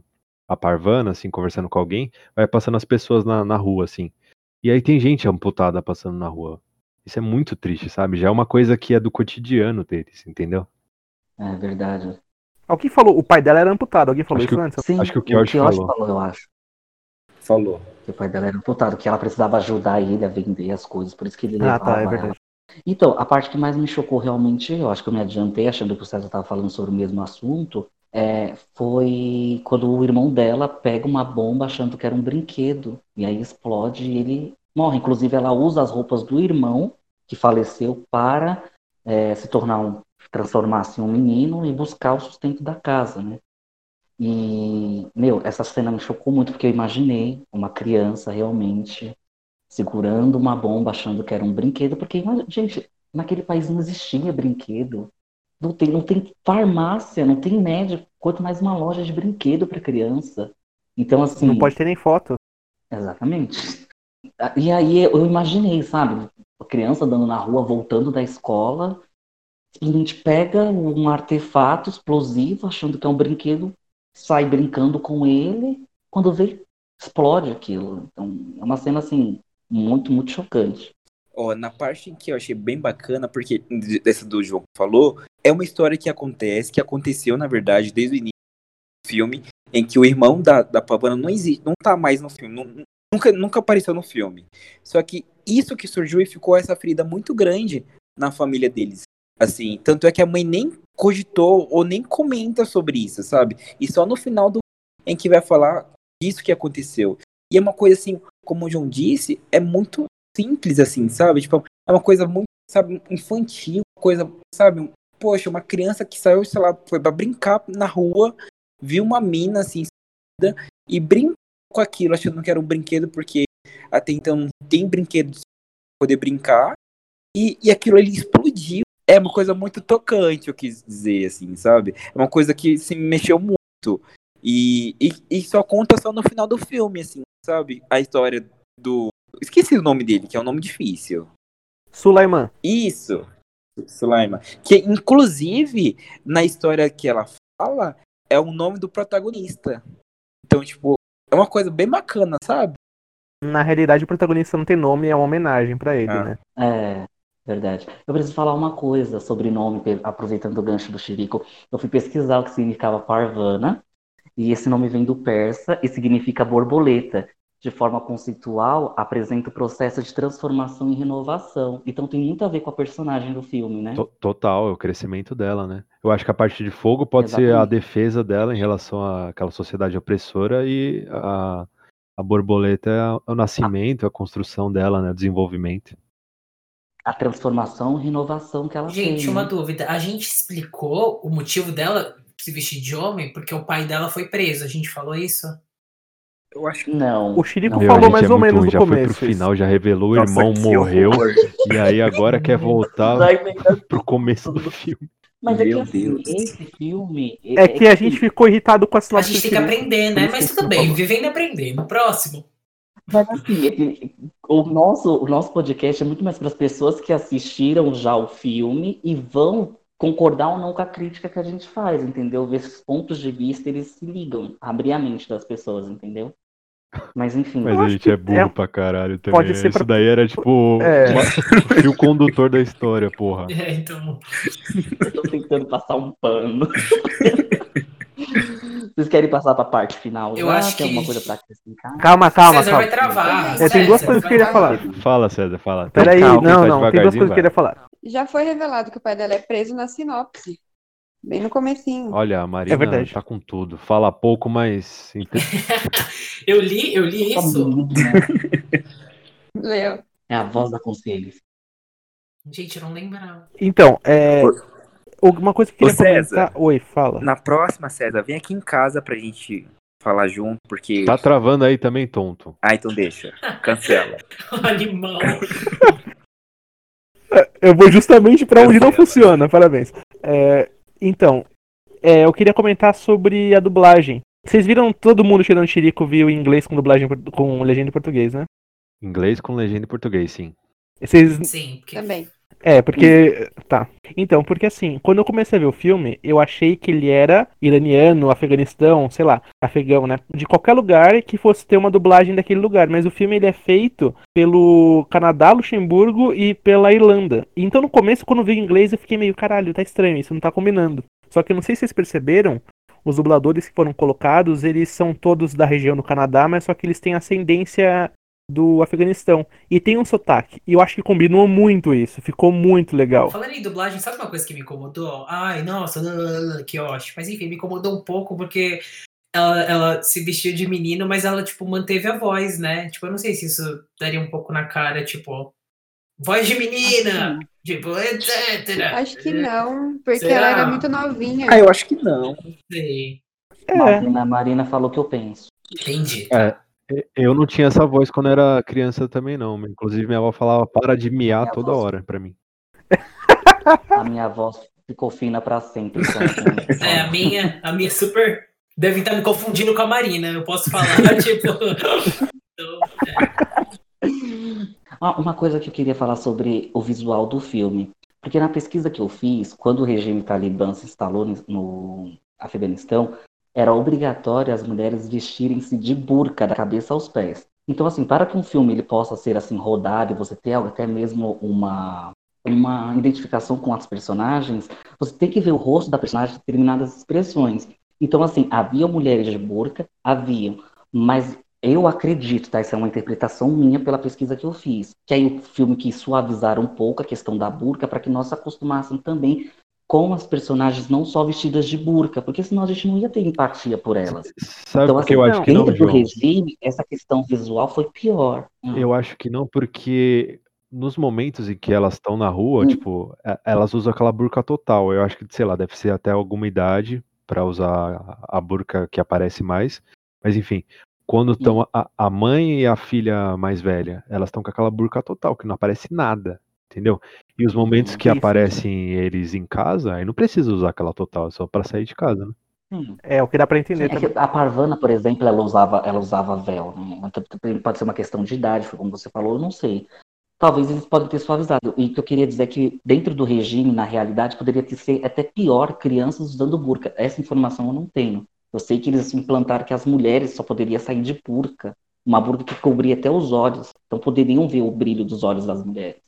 [SPEAKER 5] a Parvana, assim, conversando com alguém, vai passando as pessoas na, na rua, assim. E aí tem gente amputada passando na rua. Isso é muito triste, sabe? Já é uma coisa que é do cotidiano deles, entendeu?
[SPEAKER 1] É verdade.
[SPEAKER 2] Alguém falou, o pai dela era amputado, alguém falou
[SPEAKER 5] acho
[SPEAKER 2] isso antes?
[SPEAKER 1] Sim,
[SPEAKER 5] acho que o Kiosh falou.
[SPEAKER 1] falou, eu acho.
[SPEAKER 3] Falou
[SPEAKER 1] que o pai dela era amputado, que ela precisava ajudar ele a vender as coisas, por isso que ele
[SPEAKER 2] levava.
[SPEAKER 1] Ah,
[SPEAKER 2] tá, é verdade.
[SPEAKER 1] Então, a parte que mais me chocou realmente, eu acho que eu me adiantei achando que o César estava falando sobre o mesmo assunto, é, foi quando o irmão dela pega uma bomba achando que era um brinquedo, e aí explode e ele morre. Inclusive, ela usa as roupas do irmão, que faleceu, para é, se tornar um, transformar-se em um menino e buscar o sustento da casa, né? E, meu, essa cena me chocou muito, porque eu imaginei uma criança realmente segurando uma bomba, achando que era um brinquedo, porque, gente, naquele país não existia brinquedo. Não tem, não tem farmácia, não tem médico quanto mais uma loja de brinquedo para criança. Então, assim.
[SPEAKER 2] Não pode ter nem foto.
[SPEAKER 1] Exatamente. E aí eu imaginei, sabe? A criança andando na rua, voltando da escola, simplesmente pega um artefato explosivo, achando que é um brinquedo, sai brincando com ele, quando vê, explode aquilo. Então, é uma cena, assim, muito, muito chocante.
[SPEAKER 3] Ó, na parte em que eu achei bem bacana, porque dessa do João falou, é uma história que acontece, que aconteceu, na verdade, desde o início do filme, em que o irmão da, da Pavana não existe, não tá mais no filme, não, nunca, nunca apareceu no filme. Só que isso que surgiu e ficou essa ferida muito grande na família deles. Assim, tanto é que a mãe nem cogitou ou nem comenta sobre isso, sabe? E só no final do em que vai falar disso que aconteceu. E é uma coisa assim, como o João disse, é muito simples assim, sabe? Tipo, é uma coisa muito, sabe, infantil, coisa, sabe? Poxa, uma criança que saiu, sei lá, foi para brincar na rua, viu uma mina assim e brincou com aquilo, achando que era um brinquedo, porque até então não tem brinquedos poder brincar. E, e aquilo ele explodiu. É uma coisa muito tocante, eu quis dizer, assim, sabe? É uma coisa que se mexeu muito. E, e, e só conta só no final do filme, assim, sabe? A história do. Esqueci o nome dele, que é um nome difícil.
[SPEAKER 2] Sulaiman.
[SPEAKER 3] Isso. Sulaiman. Que, inclusive, na história que ela fala, é o nome do protagonista. Então, tipo, é uma coisa bem bacana, sabe?
[SPEAKER 2] Na realidade, o protagonista não tem nome, é uma homenagem para ele,
[SPEAKER 3] Ah.
[SPEAKER 2] né?
[SPEAKER 1] É, verdade. Eu preciso falar uma coisa sobre nome, aproveitando o gancho do Chirico. Eu fui pesquisar o que significava Parvana, e esse nome vem do persa e significa borboleta. De forma conceitual, apresenta o processo de transformação e renovação. Então tem muito a ver com a personagem do filme, né?
[SPEAKER 5] To- Total, é o crescimento dela, né? Eu acho que a parte de fogo pode ser a
[SPEAKER 1] Exatamente.
[SPEAKER 5] defesa dela em relação àquela sociedade opressora e a, a borboleta é a- o nascimento, a construção dela, né? O desenvolvimento.
[SPEAKER 1] A transformação e renovação que ela
[SPEAKER 4] Gente,
[SPEAKER 1] tem.
[SPEAKER 4] uma
[SPEAKER 1] né?
[SPEAKER 4] dúvida. A gente explicou o motivo dela se vestir de homem porque o pai dela foi preso. A gente falou isso?
[SPEAKER 3] Eu acho que.
[SPEAKER 1] Não.
[SPEAKER 2] O Chirico
[SPEAKER 1] não.
[SPEAKER 2] Falou
[SPEAKER 5] a
[SPEAKER 2] mais
[SPEAKER 5] é
[SPEAKER 2] ou menos
[SPEAKER 5] ruim,
[SPEAKER 2] no
[SPEAKER 5] já foi
[SPEAKER 2] começo.
[SPEAKER 5] pro final, já revelou, o irmão
[SPEAKER 3] que
[SPEAKER 5] morreu
[SPEAKER 3] horror.
[SPEAKER 5] e aí agora quer voltar pro começo do filme.
[SPEAKER 1] Mas é que assim, esse filme.
[SPEAKER 2] É que a gente ficou irritado com a
[SPEAKER 4] A
[SPEAKER 2] sinopse
[SPEAKER 4] gente tem que
[SPEAKER 2] Chirico.
[SPEAKER 4] aprender, né? Mas
[SPEAKER 2] que
[SPEAKER 4] tudo bem, vivendo e aprendendo. Próximo.
[SPEAKER 1] Mas assim, ele- o nosso, o nosso podcast é muito mais para as pessoas que assistiram já o filme e vão concordar ou não com a crítica que a gente faz, entendeu? Ver esses pontos de vista, eles se ligam, abrir a mente das pessoas, entendeu? Mas enfim,
[SPEAKER 5] Mas a gente
[SPEAKER 2] que
[SPEAKER 5] é burro
[SPEAKER 2] é-
[SPEAKER 5] pra caralho também.
[SPEAKER 2] pode ser
[SPEAKER 5] Isso
[SPEAKER 2] pra-
[SPEAKER 5] daí era tipo
[SPEAKER 2] É.
[SPEAKER 5] uma- o fio condutor da história, porra.
[SPEAKER 4] É, então.
[SPEAKER 1] eu tô tentando passar um pano. Vocês querem passar para a parte final?
[SPEAKER 4] Eu
[SPEAKER 1] já?
[SPEAKER 4] acho
[SPEAKER 1] Tem
[SPEAKER 4] que-
[SPEAKER 1] alguma coisa para acrescentar?
[SPEAKER 2] Calma, calma,
[SPEAKER 4] César
[SPEAKER 2] calma.
[SPEAKER 4] vai travar.
[SPEAKER 6] É,
[SPEAKER 2] tem duas
[SPEAKER 4] César
[SPEAKER 2] coisas que eu queria falar.
[SPEAKER 5] Fala, César, fala.
[SPEAKER 2] Peraí, não,
[SPEAKER 5] tá
[SPEAKER 2] não, tem duas coisas que eu queria falar.
[SPEAKER 6] Já foi revelado que o pai dela é preso na sinopse. Bem no comecinho.
[SPEAKER 5] Olha, a Marina
[SPEAKER 2] É verdade.
[SPEAKER 5] tá com tudo. Fala pouco, mas
[SPEAKER 4] Eu li, eu li isso.
[SPEAKER 6] Leu.
[SPEAKER 1] É a voz da consciência.
[SPEAKER 4] Gente, eu não lembrava.
[SPEAKER 2] Então, é. Uma coisa que eu
[SPEAKER 3] Ô,
[SPEAKER 2] queria
[SPEAKER 3] César.
[SPEAKER 2] comentar. Oi, fala.
[SPEAKER 3] Na próxima, César, vem aqui em casa pra gente falar junto, porque.
[SPEAKER 5] tá travando aí também, tonto.
[SPEAKER 3] Ah, então deixa. Cancela.
[SPEAKER 4] Animal.
[SPEAKER 2] Eu vou justamente pra onde não funciona, parabéns. É, então, é, eu queria comentar sobre a dublagem. Vocês viram todo mundo tirando Chirico viu em inglês com dublagem com legenda em português, né?
[SPEAKER 5] Inglês com legenda em português, sim.
[SPEAKER 2] Vocês
[SPEAKER 4] Sim, porque
[SPEAKER 6] Também.
[SPEAKER 2] É, porque. Tá. Então, porque assim, quando eu comecei a ver o filme, eu achei que ele era iraniano, Afeganistão, sei lá, afegão, né? De qualquer lugar que fosse ter uma dublagem daquele lugar. Mas o filme ele é feito pelo Canadá, Luxemburgo e pela Irlanda. Então no começo, quando eu vi em inglês, eu fiquei meio, caralho, tá estranho, isso não tá combinando. Só que eu não sei se vocês perceberam, os dubladores que foram colocados, eles são todos da região do Canadá, mas só que eles têm ascendência do Afeganistão. E tem um sotaque. E eu acho que combinou muito isso. Ficou muito legal.
[SPEAKER 4] Falando em dublagem, sabe uma coisa que me incomodou? Ai, nossa, que ótimo. Mas enfim, me incomodou um pouco porque ela, ela se vestiu de menino, mas ela, tipo, manteve a voz, né? Tipo, eu não sei se isso daria um pouco na cara, tipo, voz de menina! Tipo, etc.
[SPEAKER 6] Acho que não, porque
[SPEAKER 4] Será?
[SPEAKER 6] ela era muito novinha.
[SPEAKER 3] Ah, eu acho que não.
[SPEAKER 4] Sei.
[SPEAKER 2] É.
[SPEAKER 1] Marina, Marina falou o que eu penso.
[SPEAKER 4] Entendi.
[SPEAKER 5] É, eu não tinha essa voz quando era criança também, não. Inclusive, minha avó falava para de miar
[SPEAKER 1] Minha
[SPEAKER 5] toda
[SPEAKER 1] voz.
[SPEAKER 5] hora pra mim.
[SPEAKER 1] A minha voz, ficou fina pra sempre. Então,
[SPEAKER 4] É, a minha, a minha super. Deve estar me confundindo com a Marina. Eu posso falar, tipo. Então, é.
[SPEAKER 1] Ah, uma coisa que eu queria falar sobre o visual do filme. Porque na pesquisa que eu fiz, quando o regime talibã se instalou no Afeganistão, era obrigatório as mulheres vestirem-se de burca da cabeça aos pés. Então, assim, para que um filme ele possa ser assim rodado você ter até mesmo uma uma identificação com as personagens, você tem que ver o rosto da personagem, determinadas expressões. Então, assim, havia mulheres de burca, haviam, mas eu acredito, tá? Isso é uma interpretação minha pela pesquisa que eu fiz. Que aí o filme quis suavizar um pouco a questão da burca para que nós se acostumássemos também com as personagens não só vestidas de burca, porque senão a gente não ia ter empatia por elas.
[SPEAKER 5] Sabe
[SPEAKER 1] Então, assim,
[SPEAKER 5] eu acho que não,
[SPEAKER 1] do
[SPEAKER 5] João?
[SPEAKER 1] regime, essa questão visual foi pior. Hum.
[SPEAKER 5] Eu acho que não, porque nos momentos em que elas estão na rua,
[SPEAKER 1] Hum.
[SPEAKER 5] tipo, elas usam aquela burca total. Eu acho que, sei lá, deve ser até alguma idade pra usar a a burca que aparece mais. Mas enfim, quando estão a, a mãe e a filha mais velha, elas estão com aquela burca total, que não aparece nada, entendeu? E os momentos que aparecem eles em casa, aí não precisa usar aquela total, é só pra sair de casa, né?
[SPEAKER 2] É o que dá pra entender
[SPEAKER 1] É a Parvana, por exemplo, ela usava, ela usava véu, né? Então, Pode ser uma questão de idade, foi como você falou, eu não sei. Talvez eles podem ter suavizado. E o que eu queria dizer é que dentro do regime, na realidade, poderia ter ser até pior crianças usando burca. Essa informação eu não tenho. Eu sei que eles implantaram que as mulheres só poderiam sair de burca. Uma burca que cobria até os olhos. Então poderiam ver o brilho dos olhos das mulheres.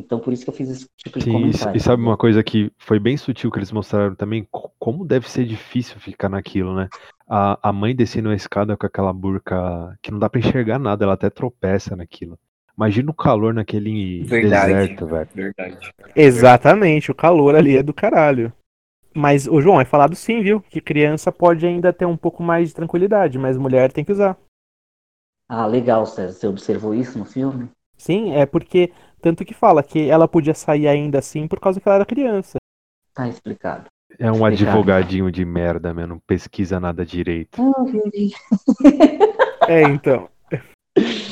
[SPEAKER 1] Então por isso que eu fiz esse tipo de
[SPEAKER 5] Sim, e,
[SPEAKER 1] comentário.
[SPEAKER 5] e sabe uma coisa que foi bem sutil que eles mostraram também? Co- Como deve ser difícil ficar naquilo, né? A, a mãe descendo a escada com aquela burca que não dá pra enxergar nada, ela até tropeça naquilo. Imagina o calor naquele
[SPEAKER 3] Verdade.
[SPEAKER 5] deserto, velho.
[SPEAKER 3] Verdade.
[SPEAKER 2] Exatamente, o calor ali é do caralho. Mas, o João, é falado sim, viu? Que criança pode ainda ter um pouco mais de tranquilidade, mas mulher tem que usar.
[SPEAKER 1] Ah, legal, César. Você observou isso no filme?
[SPEAKER 2] Sim, é porque, tanto que fala que ela podia sair ainda assim por causa que ela era criança.
[SPEAKER 1] Tá explicado.
[SPEAKER 5] É um
[SPEAKER 1] Explicado.
[SPEAKER 5] advogadinho de merda, meu, não pesquisa nada direito.
[SPEAKER 2] É, então.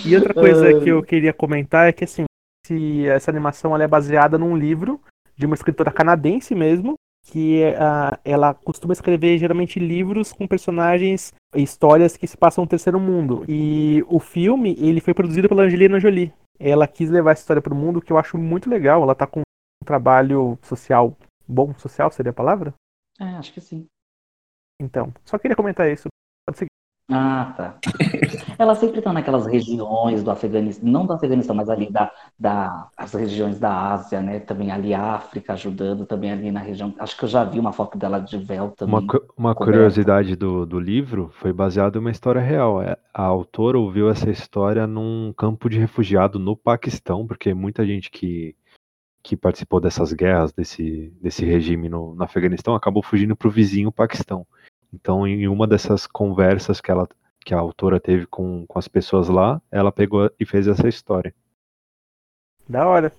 [SPEAKER 2] E outra coisa que eu queria comentar é que, assim, se essa animação ela é baseada num livro de uma escritora canadense mesmo, que ah, ela costuma escrever geralmente livros com personagens e histórias que se passam no terceiro mundo. E o filme, ele foi produzido pela Angelina Jolie. Ela quis levar essa história para o mundo, que eu acho muito legal. Ela tá com um trabalho social bom, social seria a palavra?
[SPEAKER 1] É, acho que sim.
[SPEAKER 2] Então, só queria comentar isso. Pode seguir.
[SPEAKER 1] Ah, tá. Ela sempre está naquelas regiões do Afeganistão, não do Afeganistão, mas ali da, da, as regiões da Ásia, né? Também ali África, ajudando também ali na região. Acho que eu já vi uma foto dela de véu também.
[SPEAKER 5] Uma, uma curiosidade do, do livro foi baseado em uma história real. É, A autora ouviu essa história num campo de refugiado no Paquistão, porque muita gente que, que participou dessas guerras, desse, desse regime no, no Afeganistão, acabou fugindo para o vizinho Paquistão. Então, em uma dessas conversas que, ela, que a autora teve com, com as pessoas lá, ela pegou e fez essa história.
[SPEAKER 2] Da hora.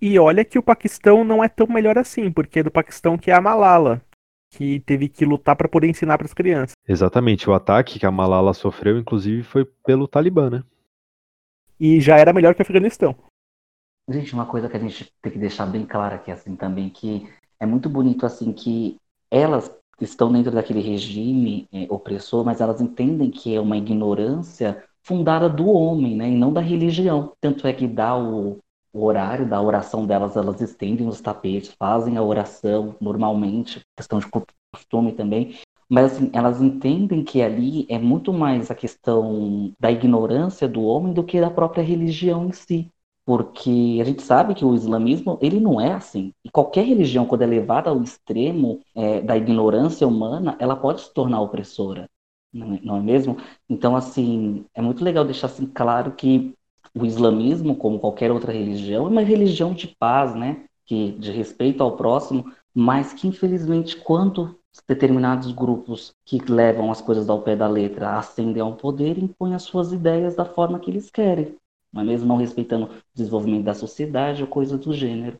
[SPEAKER 2] E olha que o Paquistão não é tão melhor assim, porque é do Paquistão que é a Malala, que teve que lutar para poder ensinar para as crianças.
[SPEAKER 5] Exatamente, o ataque que a Malala sofreu, inclusive, foi pelo Talibã, né?
[SPEAKER 2] E já era melhor que o Afeganistão.
[SPEAKER 1] Gente, uma coisa que a gente tem que deixar bem clara aqui, assim, também, que é muito bonito, assim, que elas estão dentro daquele regime eh, opressor, mas elas entendem que é uma ignorância fundada do homem, né, e não da religião. Tanto é que dá o, o horário da oração delas, elas estendem os tapetes, fazem a oração normalmente, questão de costume também, mas assim, elas entendem que ali é muito mais a questão da ignorância do homem do que da própria religião em si. Porque a gente sabe que o islamismo, ele não é assim. E qualquer religião, quando é levada ao extremo é, da ignorância humana, ela pode se tornar opressora. Não é, não é mesmo? Então, assim, é muito legal deixar assim claro que o islamismo, como qualquer outra religião, é uma religião de paz, né? Que, de respeito ao próximo, mas que, infelizmente, quando determinados grupos que levam as coisas ao pé da letra ascendem ao poder, impõem as suas ideias da forma que eles querem não é mesmo? Não respeitando o desenvolvimento da sociedade ou coisa do gênero,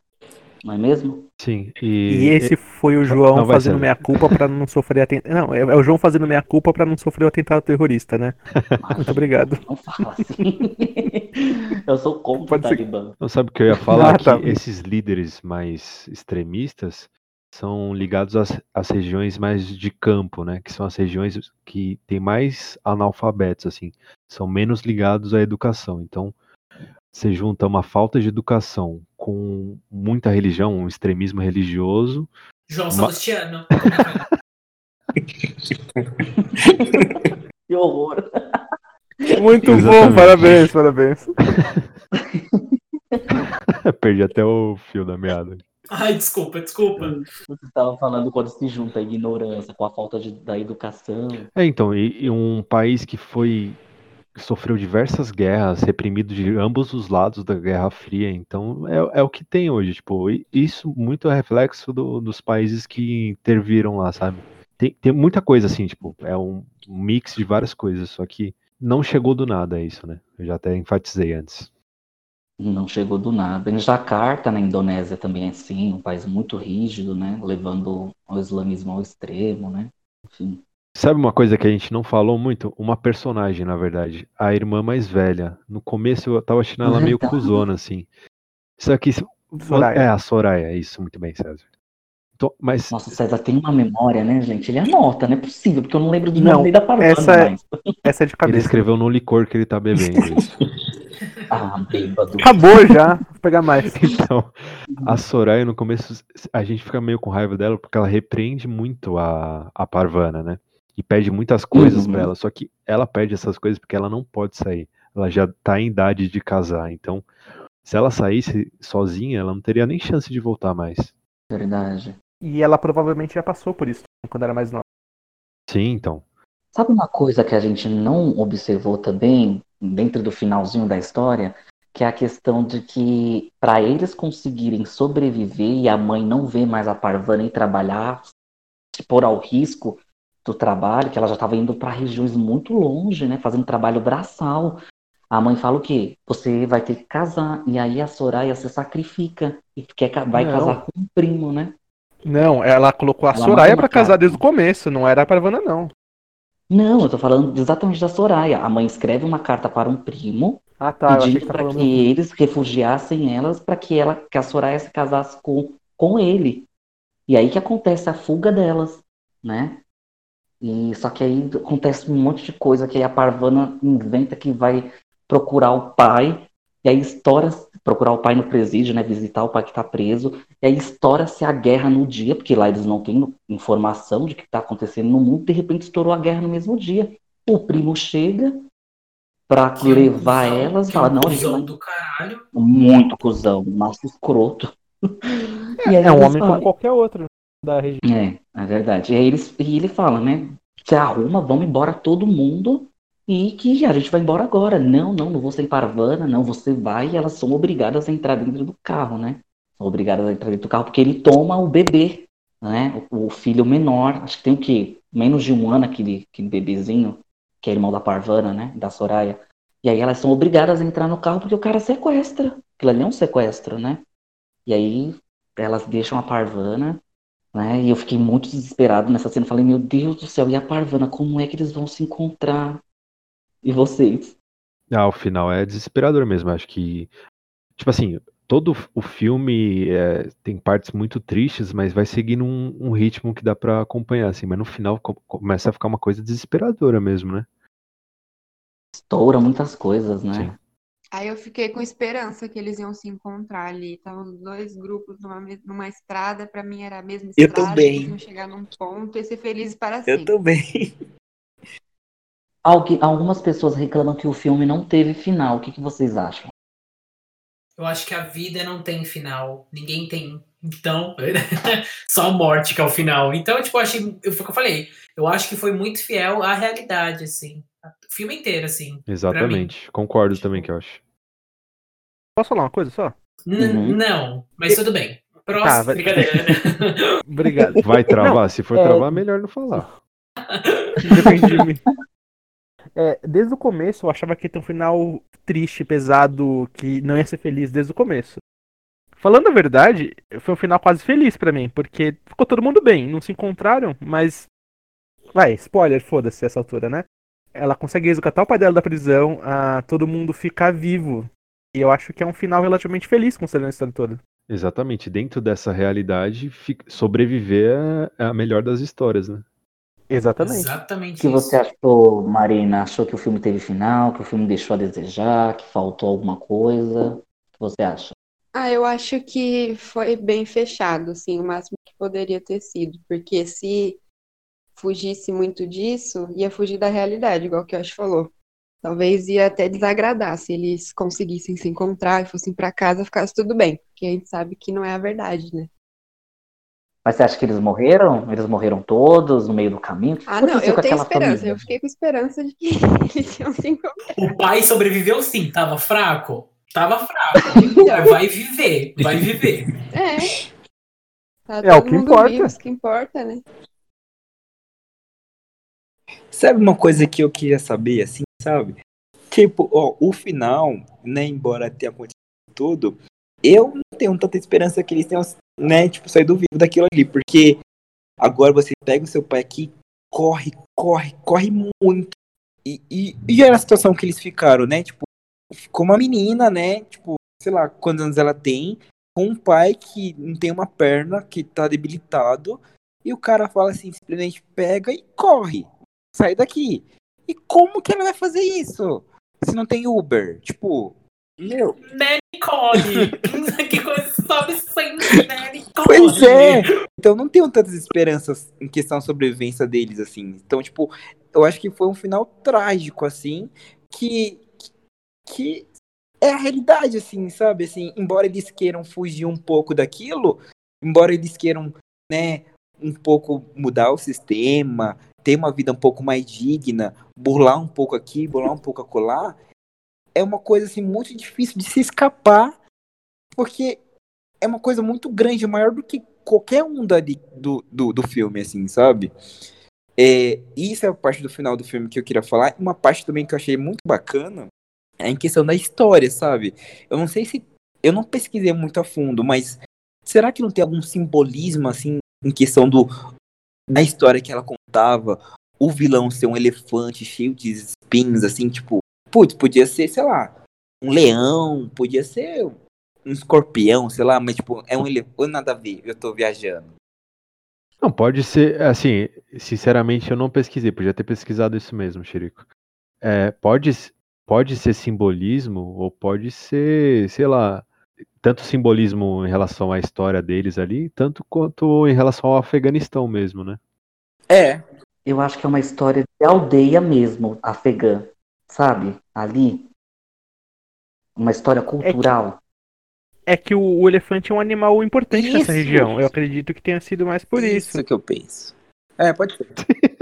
[SPEAKER 1] não é mesmo?
[SPEAKER 5] Sim,
[SPEAKER 2] E,
[SPEAKER 5] e,
[SPEAKER 2] esse foi o João
[SPEAKER 5] Não,
[SPEAKER 2] fazendo
[SPEAKER 5] ser.
[SPEAKER 2] meia culpa para não sofrer atentado. Não, é é o João fazendo meia culpa para não sofrer o atentado terrorista, né? Muito obrigado.
[SPEAKER 1] Não fala assim. Eu sou contra o
[SPEAKER 2] ser.
[SPEAKER 1] Talibã.
[SPEAKER 5] Não sabe o que eu ia falar?
[SPEAKER 2] Ah, tá.
[SPEAKER 5] Que esses líderes mais extremistas, são ligados às, às regiões mais de campo, né? Que são as regiões que tem mais analfabetos, assim, são menos ligados à educação. Então, você junta uma falta de educação com muita religião, um extremismo religioso.
[SPEAKER 4] João
[SPEAKER 5] Ma-
[SPEAKER 4] Salustiano.
[SPEAKER 1] Que horror.
[SPEAKER 2] Muito bom,
[SPEAKER 5] Exatamente.
[SPEAKER 2] parabéns, parabéns.
[SPEAKER 5] Perdi até o fio da meada.
[SPEAKER 4] Ai, desculpa, desculpa.
[SPEAKER 1] Você estava falando quando se junta a ignorância com a falta de, da educação.
[SPEAKER 5] É, então, e, e um país que foi sofreu diversas guerras, reprimido de ambos os lados da Guerra Fria, então é, é o que tem hoje, tipo, isso muito é reflexo do- dos países que interviram lá, sabe? Tem, tem muita coisa assim, tipo, é um mix de várias coisas, só que não chegou do nada isso, né? Eu já até enfatizei antes.
[SPEAKER 1] Não chegou do nada. Em Jacarta, na Indonésia, também é assim, um país muito rígido, né? Levando o islamismo ao extremo, né? Enfim.
[SPEAKER 5] Sabe uma coisa que a gente não falou muito? Uma personagem, na verdade. A irmã mais velha. No começo eu tava achando ela meio
[SPEAKER 1] Verdade.
[SPEAKER 5] cuzona, assim. Só que.
[SPEAKER 2] Soraya.
[SPEAKER 5] É, a Soraya, isso, muito bem, César. Então, mas
[SPEAKER 1] Nossa, o César tem uma memória, né, gente? Ele anota, não é possível, porque eu não lembro do
[SPEAKER 2] Não,
[SPEAKER 1] nome nem da Parvana
[SPEAKER 2] essa é-
[SPEAKER 1] mais.
[SPEAKER 2] Essa é de
[SPEAKER 5] ele
[SPEAKER 2] cabeça.
[SPEAKER 5] escreveu no licor que ele tá bebendo. Isso.
[SPEAKER 1] Ah, bêbado.
[SPEAKER 2] Acabou já. Vou pegar mais.
[SPEAKER 5] Então, a Soraya, no começo, a gente fica meio com raiva dela porque ela repreende muito a, a Parvana, né? E pede muitas coisas
[SPEAKER 1] Uhum.
[SPEAKER 5] pra ela. Só que ela pede essas coisas porque ela não pode sair. Ela já tá em idade de casar. Então, se ela saísse sozinha, ela não teria nem chance de voltar mais.
[SPEAKER 1] Verdade.
[SPEAKER 2] E ela provavelmente já passou por isso quando era mais nova.
[SPEAKER 5] Sim, então.
[SPEAKER 1] Sabe uma coisa que a gente não observou também, dentro do finalzinho da história? Que é a questão de que, para eles conseguirem sobreviver e a mãe não ver mais a Parvana ir trabalhar, se pôr ao risco do trabalho, que ela já estava indo para regiões muito longe, né? Fazendo trabalho braçal. A mãe fala o quê? Você vai ter que casar. E aí a Soraya se sacrifica e quer, vai
[SPEAKER 2] Não.
[SPEAKER 1] casar com um primo, né?
[SPEAKER 2] Não, ela colocou a
[SPEAKER 1] Ela
[SPEAKER 2] Soraya
[SPEAKER 1] uma
[SPEAKER 2] casar desde o começo, não era a Parvana, não.
[SPEAKER 1] Não, eu tô falando exatamente da Soraya. A mãe escreve uma carta para um primo
[SPEAKER 2] Ah, tá. Achei que
[SPEAKER 1] pedindo
[SPEAKER 2] tá
[SPEAKER 1] para
[SPEAKER 2] falando.
[SPEAKER 1] que eles refugiassem elas para que ela, que a Soraya se casasse com, com ele. E aí que acontece a fuga delas, né? E só que aí acontece um monte de coisa que aí a Parvana inventa que vai procurar o pai e aí estoura procurar o pai no presídio, né? Visitar o pai que tá preso e aí estoura-se a guerra no dia, porque lá eles não têm informação de que tá acontecendo no mundo. De repente estourou a guerra no mesmo dia. O primo chega para
[SPEAKER 4] Que é
[SPEAKER 1] levar
[SPEAKER 4] cuzão,
[SPEAKER 1] elas,
[SPEAKER 4] que é
[SPEAKER 1] fala, não,
[SPEAKER 4] cuzão
[SPEAKER 1] vai
[SPEAKER 4] do caralho.
[SPEAKER 1] muito cuzão, macho escroto. E aí
[SPEAKER 2] É um homem
[SPEAKER 1] falam-
[SPEAKER 2] como qualquer outro da região.
[SPEAKER 1] É, é verdade. E eles, e ele fala, né? Você arruma, vamos embora todo mundo e que a gente vai embora agora. Não, não, não vou sem Parvana, não, você vai e elas são obrigadas a entrar dentro do carro, né? São obrigadas a entrar dentro do carro porque ele toma o bebê, né? O, o filho menor, acho que tem o quê? Menos de um ano aquele, aquele bebezinho, que é irmão da Parvana, né? Da Soraya. E aí elas são obrigadas a entrar no carro porque o cara sequestra. Aquilo ali é um sequestro, né? E aí elas deixam a Parvana, né? E eu fiquei muito desesperado nessa cena. Falei, meu Deus do céu, e a Parvana, como é que eles vão se encontrar? E vocês?
[SPEAKER 5] Ah, o final é desesperador mesmo. Acho que, tipo assim, todo o filme é, tem partes muito tristes, mas vai seguindo um, um ritmo que dá pra acompanhar, assim. Mas no final co- começa a ficar uma coisa desesperadora mesmo, né?
[SPEAKER 1] Estoura muitas coisas, né?
[SPEAKER 5] Sim.
[SPEAKER 6] Aí eu fiquei com esperança que eles iam se encontrar ali. Estavam dois grupos numa, numa estrada, pra mim era a mesma
[SPEAKER 3] Eu
[SPEAKER 6] estrada.
[SPEAKER 3] também.
[SPEAKER 6] Eles iam chegar num ponto e ser felizes para
[SPEAKER 3] Eu
[SPEAKER 6] sempre.
[SPEAKER 3] também.
[SPEAKER 1] Algu- algumas pessoas reclamam que o filme não teve final. O que, que vocês acham?
[SPEAKER 4] Eu acho que a vida não tem final. Ninguém tem. Então, só a morte que é o final. Então, tipo, eu achei. Eu, foi o que eu falei. Eu acho que foi muito fiel à realidade, assim. Filme inteiro, assim.
[SPEAKER 5] Exatamente. Concordo também que eu acho.
[SPEAKER 2] Posso falar uma coisa só?
[SPEAKER 4] N-
[SPEAKER 1] Uhum.
[SPEAKER 4] Não, mas tudo bem. Próximo.
[SPEAKER 2] Tá, vai-
[SPEAKER 4] Brincadeira.
[SPEAKER 2] Obrigado.
[SPEAKER 5] Vai travar? Se for
[SPEAKER 2] é-
[SPEAKER 5] travar, melhor não falar.
[SPEAKER 2] Depende de mim. É, desde o começo eu achava que ia ter um final triste, pesado, que não ia ser feliz desde o começo. Falando a verdade, foi um final quase feliz pra mim, porque ficou todo mundo bem, não se encontraram, mas. Vai, spoiler, foda-se essa altura, né? Ela consegue resgatar o pai dela da prisão, a todo mundo ficar vivo. E eu acho que é um final relativamente feliz, considerando a história toda.
[SPEAKER 5] Exatamente. Dentro dessa realidade, sobreviver é a melhor das histórias, né?
[SPEAKER 2] Exatamente.
[SPEAKER 4] Exatamente
[SPEAKER 1] O que você
[SPEAKER 4] isso.
[SPEAKER 1] achou, Marina? Achou que o filme teve final, que o filme deixou a desejar, que faltou alguma coisa? O que você acha?
[SPEAKER 6] Ah, eu acho que foi bem fechado, assim, o máximo que poderia ter sido, porque se fugisse muito disso, ia fugir da realidade, igual que o Ash falou. Talvez ia até desagradar se eles conseguissem se encontrar e fossem pra casa, ficasse tudo bem, porque a gente sabe que não é a verdade, né?
[SPEAKER 1] Mas você acha que eles morreram? Eles morreram todos no meio do caminho?
[SPEAKER 6] Ah, não, eu
[SPEAKER 1] com
[SPEAKER 6] tenho esperança,
[SPEAKER 1] família?
[SPEAKER 6] eu fiquei com esperança de que eles iam se encontrar.
[SPEAKER 4] O pai sobreviveu sim, tava fraco? Tava fraco. Vai viver, vai viver.
[SPEAKER 6] É. Tá
[SPEAKER 2] É, o
[SPEAKER 6] todo
[SPEAKER 2] que
[SPEAKER 6] mundo
[SPEAKER 2] importa.
[SPEAKER 6] vivo, isso que importa, né?
[SPEAKER 3] Sabe uma coisa que eu queria saber, assim, sabe? Tipo, ó, o final, né, embora tenha acontecido tudo, eu não tenho tanta esperança que eles tenham, né, tipo, saído vivo daquilo ali, porque agora você pega o seu pai aqui, corre, corre, corre muito. E, e, e era a situação que eles ficaram, né? Tipo, ficou uma menina, né? Tipo, sei lá, quantos anos ela tem, com um pai que não tem uma perna, que tá debilitado, e o cara fala assim, simplesmente pega e corre sai daqui. E como que ela vai fazer isso? Se não tem Uber? Tipo, meu.
[SPEAKER 4] Né, Nicole? que coisa sobe sempre, né, Nicole?
[SPEAKER 3] Pois é! Então não tenho tantas esperanças em questão da sobrevivência deles, assim. Então, tipo, eu acho que foi um final trágico, assim, que. que é a realidade, assim, sabe? Assim, embora eles queiram fugir um pouco daquilo, embora eles queiram, né, um pouco mudar o sistema, ter uma vida um pouco mais digna, burlar um pouco aqui, burlar um pouco acolá, é uma coisa assim muito difícil de se escapar, porque é uma coisa muito grande, maior do que qualquer um dali do, do, do filme, assim, sabe? É, isso é a parte do final do filme que eu queria falar. Uma parte também que eu achei muito bacana é em questão da história, sabe? Eu não sei se. Eu não pesquisei muito a fundo, mas será que não tem algum simbolismo, assim, em questão do. Na história que ela contava, o vilão ser um elefante cheio de espinhos, assim, tipo. Putz, podia ser, sei lá, um leão, podia ser um escorpião, sei lá, mas, tipo, é um elefante. Nada a ver, eu tô viajando.
[SPEAKER 5] Não, pode ser, assim, sinceramente eu não pesquisei, podia ter pesquisado isso mesmo, Chirico. É, pode, pode ser simbolismo ou pode ser, sei lá, tanto simbolismo em relação à história deles ali, tanto quanto em relação ao Afeganistão mesmo, né?
[SPEAKER 3] É,
[SPEAKER 1] Eu acho que é uma história de aldeia mesmo, afegã, sabe? Ali. Uma história cultural.
[SPEAKER 2] É que o, o elefante é um animal importante nessa
[SPEAKER 3] Isso.
[SPEAKER 2] região. Eu acredito que tenha sido mais por isso.
[SPEAKER 3] Isso que eu penso. É, pode ser.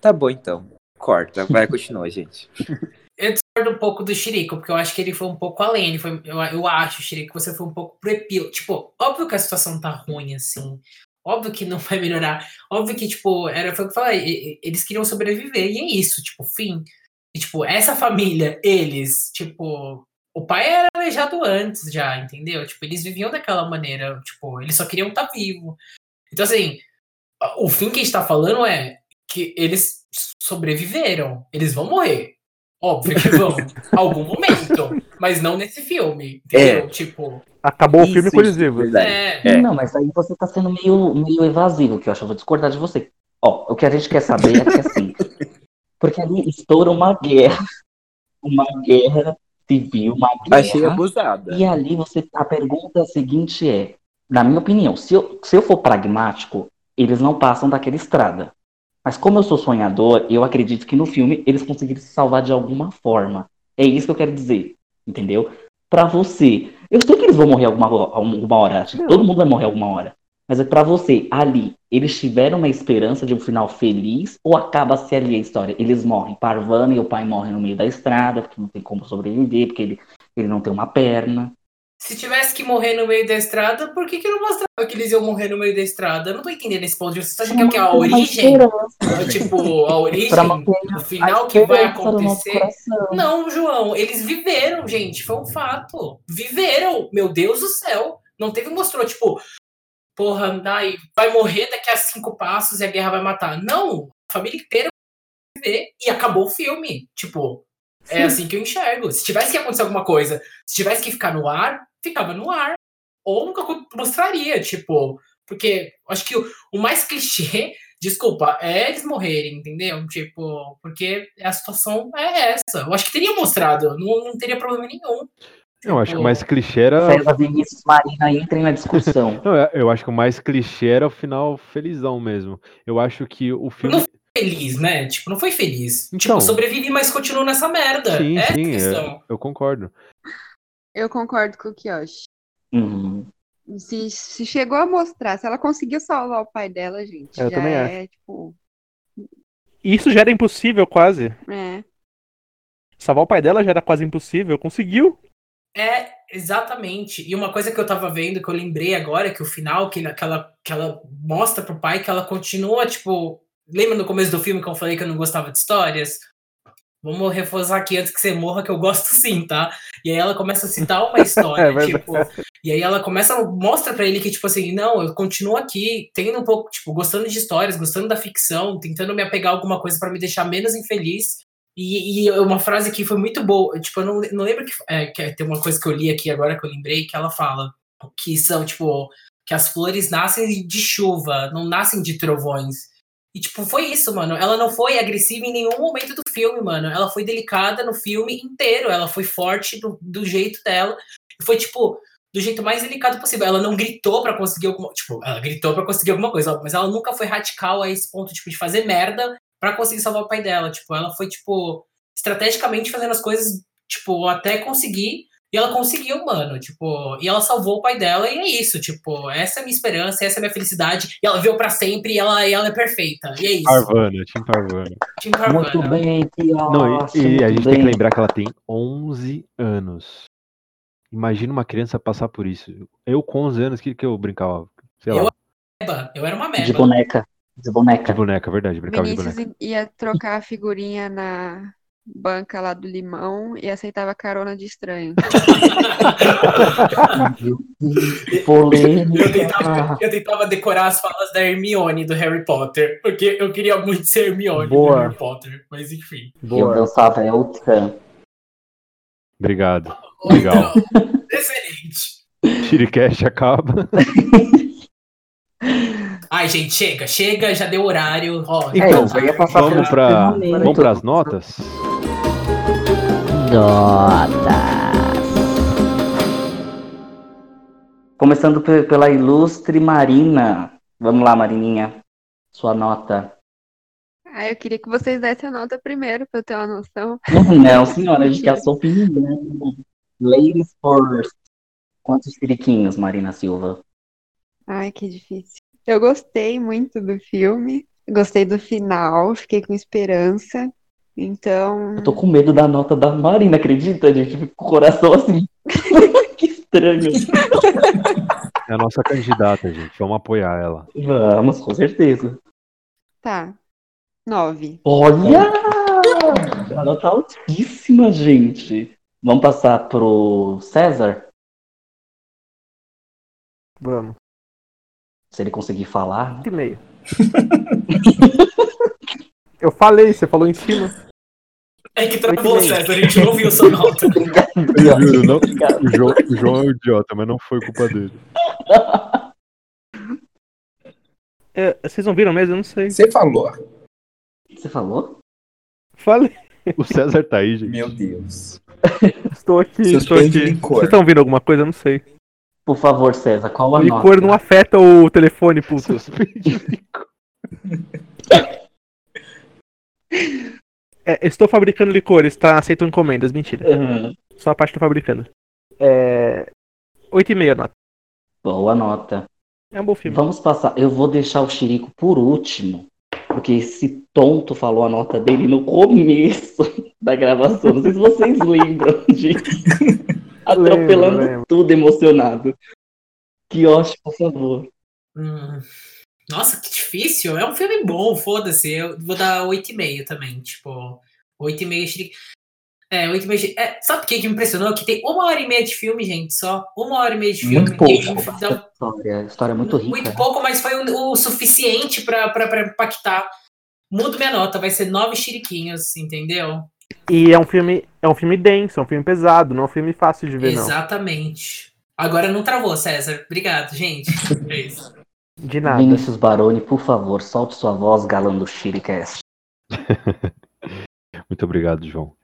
[SPEAKER 3] tá bom, então. Corta, vai, continua, gente.
[SPEAKER 4] Eu discordo um pouco do Chirico, porque eu acho que ele foi um pouco além. Ele foi, eu, eu acho, Chirico, que você foi um pouco pro epílogo. Tipo, óbvio que a situação tá ruim, assim. Óbvio que não vai melhorar. Óbvio que, tipo, era, foi o que eu falei. Eles queriam sobreviver, e é isso, tipo, fim. E, tipo, essa família, eles, tipo. O pai era aleijado antes já, entendeu? Tipo, eles viviam daquela maneira. Tipo, eles só queriam estar vivo. Então, assim, o fim que a gente tá falando é que eles sobreviveram. Eles vão morrer. Óbvio que vão. algum momento. Mas não nesse filme. Entendeu? Tipo.
[SPEAKER 2] Acabou o filme
[SPEAKER 3] Isso,
[SPEAKER 2] com eles
[SPEAKER 3] isso,
[SPEAKER 2] vivos.
[SPEAKER 3] verdade.
[SPEAKER 4] É.
[SPEAKER 3] É.
[SPEAKER 1] Não, mas aí você tá sendo meio, meio evasivo, que eu acho. Eu vou discordar de você. Ó, o que a gente quer saber é que assim. Porque ali estoura uma guerra. Uma guerra civil, uma guerra.
[SPEAKER 3] Achei abusada.
[SPEAKER 1] E ali você. A pergunta seguinte é, na minha opinião, se eu, se eu for pragmático, eles não passam daquela estrada. Mas como eu sou sonhador, eu acredito que no filme eles conseguiram se salvar de alguma forma. É isso que eu quero dizer. Entendeu? Pra você. Eu sei que eles vão morrer alguma, alguma hora. Todo mundo vai morrer alguma hora. Mas é pra você, ali, eles tiveram uma esperança de um final feliz ou acaba-se ali a história? Eles morrem. Parvana e o pai morrem no meio da estrada, porque não tem como sobreviver, porque ele, ele não tem uma perna.
[SPEAKER 4] Se tivesse que morrer no meio da estrada, por que, que não mostrava que eles iam morrer no meio da estrada? Eu não tô entendendo esse ponto de vista. Você acha que é? A origem?
[SPEAKER 1] esperança.
[SPEAKER 4] Tipo, a origem? O final que vai acontecer? Não, João, eles viveram, gente, foi um fato. Viveram, meu Deus do céu. Não teve mostrou, tipo, porra, daí vai morrer daqui a cinco passos e a guerra vai matar. Não, a família inteira vai viver e acabou o filme. Tipo, é assim que eu enxergo. Se tivesse que acontecer alguma coisa, se tivesse que ficar no ar, ficava no ar. ou nunca mostraria, tipo, porque acho que o, o mais clichê, desculpa, é eles morrerem, entendeu? Tipo, porque a situação é essa. Eu acho que teria mostrado, não, não teria problema nenhum.
[SPEAKER 5] Eu acho que o
[SPEAKER 4] Tipo,
[SPEAKER 5] mais clichê era.
[SPEAKER 1] César Vinícius Marina entrem na discussão.
[SPEAKER 5] Não, eu- eu acho que o mais clichê era o final felizão mesmo. Eu acho que o filme.
[SPEAKER 4] Feliz, né? Tipo, não foi feliz.
[SPEAKER 5] Então.
[SPEAKER 4] tipo, sobrevive, mas continua nessa merda.
[SPEAKER 5] Sim,
[SPEAKER 4] é a
[SPEAKER 5] sim,
[SPEAKER 4] questão.
[SPEAKER 5] eu concordo.
[SPEAKER 6] Eu concordo com o Kiyoshi.
[SPEAKER 1] Uhum.
[SPEAKER 6] Se, se chegou a mostrar, se ela conseguiu salvar o pai dela, gente,
[SPEAKER 2] Eu
[SPEAKER 6] já
[SPEAKER 2] também
[SPEAKER 6] é, tipo,
[SPEAKER 2] Isso já era impossível, quase.
[SPEAKER 6] é.
[SPEAKER 2] Salvar o pai dela já era quase impossível. Conseguiu.
[SPEAKER 4] É, exatamente. E uma coisa que eu tava vendo, que eu lembrei agora, que o final, que, que, ela, que ela mostra pro pai que ela continua, tipo. Lembra no começo do filme que eu falei que eu não gostava de histórias? Vamos reforçar aqui antes que você morra, que eu gosto sim, tá? E aí ela começa a citar uma história,
[SPEAKER 2] É
[SPEAKER 4] tipo. E aí ela começa, mostra pra ele que, tipo assim, não, eu continuo aqui, tendo um pouco, tipo, gostando de histórias, gostando da ficção, tentando me apegar a alguma coisa pra me deixar menos infeliz. E, e uma frase que foi muito boa, tipo, eu não, não lembro que, é, que tem uma coisa que eu li aqui agora que eu lembrei, que ela fala que são, tipo, que as flores nascem de chuva, não nascem de trovões. E, tipo, foi isso, mano. Ela não foi agressiva em nenhum momento do filme, mano. Ela foi delicada no filme inteiro. Ela foi forte do, do jeito dela. Foi, tipo, do jeito mais delicado possível. Ela não gritou pra conseguir alguma. Tipo, ela gritou pra conseguir alguma coisa, mas ela nunca foi radical a esse ponto, tipo, de fazer merda pra conseguir salvar o pai dela. Tipo, ela foi, tipo, estrategicamente fazendo as coisas, tipo, até conseguir. E ela conseguiu, mano, tipo, e ela salvou o pai dela, e é isso, tipo, essa é a minha esperança, essa é a minha felicidade, e ela veio pra sempre, e ela, e ela é perfeita, e é isso.
[SPEAKER 5] Parvana, Tim Parvana.
[SPEAKER 4] Tim Parvana.
[SPEAKER 1] Muito bem,
[SPEAKER 5] Não, e, e a gente tem que
[SPEAKER 1] bem.
[SPEAKER 5] lembrar que ela tem 11 anos. Imagina uma criança passar por isso. Eu com 11 anos, o que, que eu brincava? Sei lá,
[SPEAKER 4] Eu- Eu era uma
[SPEAKER 1] De
[SPEAKER 4] meba.
[SPEAKER 1] boneca. De boneca.
[SPEAKER 5] de boneca, verdade, brincava de
[SPEAKER 6] Vinícius
[SPEAKER 5] boneca.
[SPEAKER 6] ia trocar a figurinha na banca lá do limão e aceitava carona de estranho.
[SPEAKER 1] Polêmica.
[SPEAKER 4] Eu tentava, eu tentava decorar as falas da Hermione do Harry Potter, porque eu queria muito ser Hermione do
[SPEAKER 2] Boa.
[SPEAKER 4] Harry Potter, mas enfim.
[SPEAKER 1] Eu
[SPEAKER 2] Boa.
[SPEAKER 1] dançava Eltran.
[SPEAKER 5] Obrigado. Legal.
[SPEAKER 4] Então, excelente.
[SPEAKER 5] Shiricast acaba.
[SPEAKER 4] Ai, gente, chega, chega, já deu horário. Ó,
[SPEAKER 1] É,
[SPEAKER 5] Então,
[SPEAKER 1] eu passar
[SPEAKER 5] Vamos para vamos pras notas?
[SPEAKER 1] Notas. Começando pe- pela ilustre Marina. Vamos lá, Marininha. Sua nota.
[SPEAKER 6] Ah, eu queria que vocês dessem a nota primeiro pra eu ter uma noção.
[SPEAKER 1] Não, senhora, a gente quer opinião. Ladies first. Quantos tiriquinhos, Marina Silva?
[SPEAKER 6] Ai, que difícil. Eu gostei muito do filme, gostei do final, fiquei com esperança. Então,
[SPEAKER 1] Eu tô com medo da nota da Marina, acredita? Gente fica com o coração assim. que estranho.
[SPEAKER 5] É a nossa candidata, gente. Vamos apoiar ela.
[SPEAKER 1] Vamos, com certeza.
[SPEAKER 6] tá. Nove.
[SPEAKER 1] Olha! A nota altíssima, gente. Vamos passar pro César?
[SPEAKER 2] Vamos.
[SPEAKER 1] Se ele conseguir falar.
[SPEAKER 2] E meio. Eu falei, você falou em cima.
[SPEAKER 4] É que travou. César, a gente não ouviu sua nota.
[SPEAKER 5] Eu juro, não, o, João, o João é um idiota, mas não foi culpa dele.
[SPEAKER 2] É, vocês não viram mesmo? Eu não sei.
[SPEAKER 3] Você falou?
[SPEAKER 1] Você falou?
[SPEAKER 2] Falei.
[SPEAKER 5] O César tá aí, gente.
[SPEAKER 3] Meu Deus.
[SPEAKER 2] Estou aqui,
[SPEAKER 3] Seus
[SPEAKER 2] estou aqui.
[SPEAKER 3] licor.
[SPEAKER 2] Vocês estão ouvindo alguma coisa? Eu não sei.
[SPEAKER 1] Por favor, César, qual
[SPEAKER 2] O
[SPEAKER 1] a
[SPEAKER 2] licor
[SPEAKER 1] nota?
[SPEAKER 2] não afeta o telefone, puto.
[SPEAKER 5] Suspeito.
[SPEAKER 2] É, estou fabricando licores, tá? Aceito encomendas, mentira.
[SPEAKER 1] Uhum.
[SPEAKER 2] Só a parte do fabricando. É. 8,5 a nota.
[SPEAKER 1] Boa nota.
[SPEAKER 2] É um bom filme.
[SPEAKER 1] Vamos passar. Eu vou deixar o Chirico por último, porque esse tonto falou a nota dele no começo da gravação. Não sei se vocês lembram disso. Atropelando
[SPEAKER 2] lembro.
[SPEAKER 1] tudo emocionado. Kiyoshi, por favor.
[SPEAKER 4] Hum. Nossa, que difícil. É um filme bom, foda-se. Eu vou dar 8,5 também. Tipo, 8,5 Shiri- É, 8,5 Shiri- é, Sabe o que, que me impressionou? Que tem uma hora e meia de filme, gente, só. Uma hora e meia de filme.
[SPEAKER 3] Muito pouco.
[SPEAKER 4] E dá-
[SPEAKER 1] História, história muito rica.
[SPEAKER 4] Muito pouco, mas foi o, o suficiente pra, pra, pra impactar. Mudo minha nota, vai ser nove chiriquinhos, entendeu?
[SPEAKER 2] E é um filme, é um filme denso, é um filme pesado, não é um filme fácil de ver, não.
[SPEAKER 4] Exatamente. Agora não travou, César. Obrigado, gente. É isso.
[SPEAKER 2] De nada.
[SPEAKER 1] Vinícius Baroni, por favor, solte sua voz, galã do Chiricast.
[SPEAKER 5] Muito obrigado, João.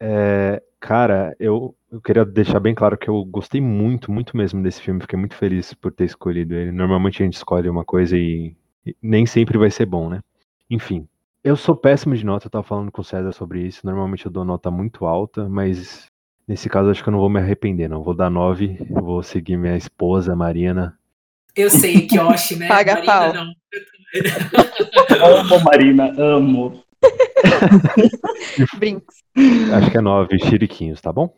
[SPEAKER 5] É, cara, eu, eu queria deixar bem claro que eu gostei muito, muito mesmo desse filme. Fiquei muito feliz por ter escolhido ele. Normalmente a gente escolhe uma coisa e, e nem sempre vai ser bom, né? Enfim, eu sou péssimo de nota. Eu tava falando com o César sobre isso. Normalmente eu dou nota muito alta, mas nesse caso acho que eu não vou me arrepender, não. Vou dar nove. Vou seguir minha esposa, Marina.
[SPEAKER 4] Eu sei que Yoshi, né?
[SPEAKER 6] Paga
[SPEAKER 4] Marina,
[SPEAKER 6] pau.
[SPEAKER 4] não.
[SPEAKER 1] Amo, Marina, amo.
[SPEAKER 6] Brinks.
[SPEAKER 5] Acho que é nove chiriquinhos, tá bom?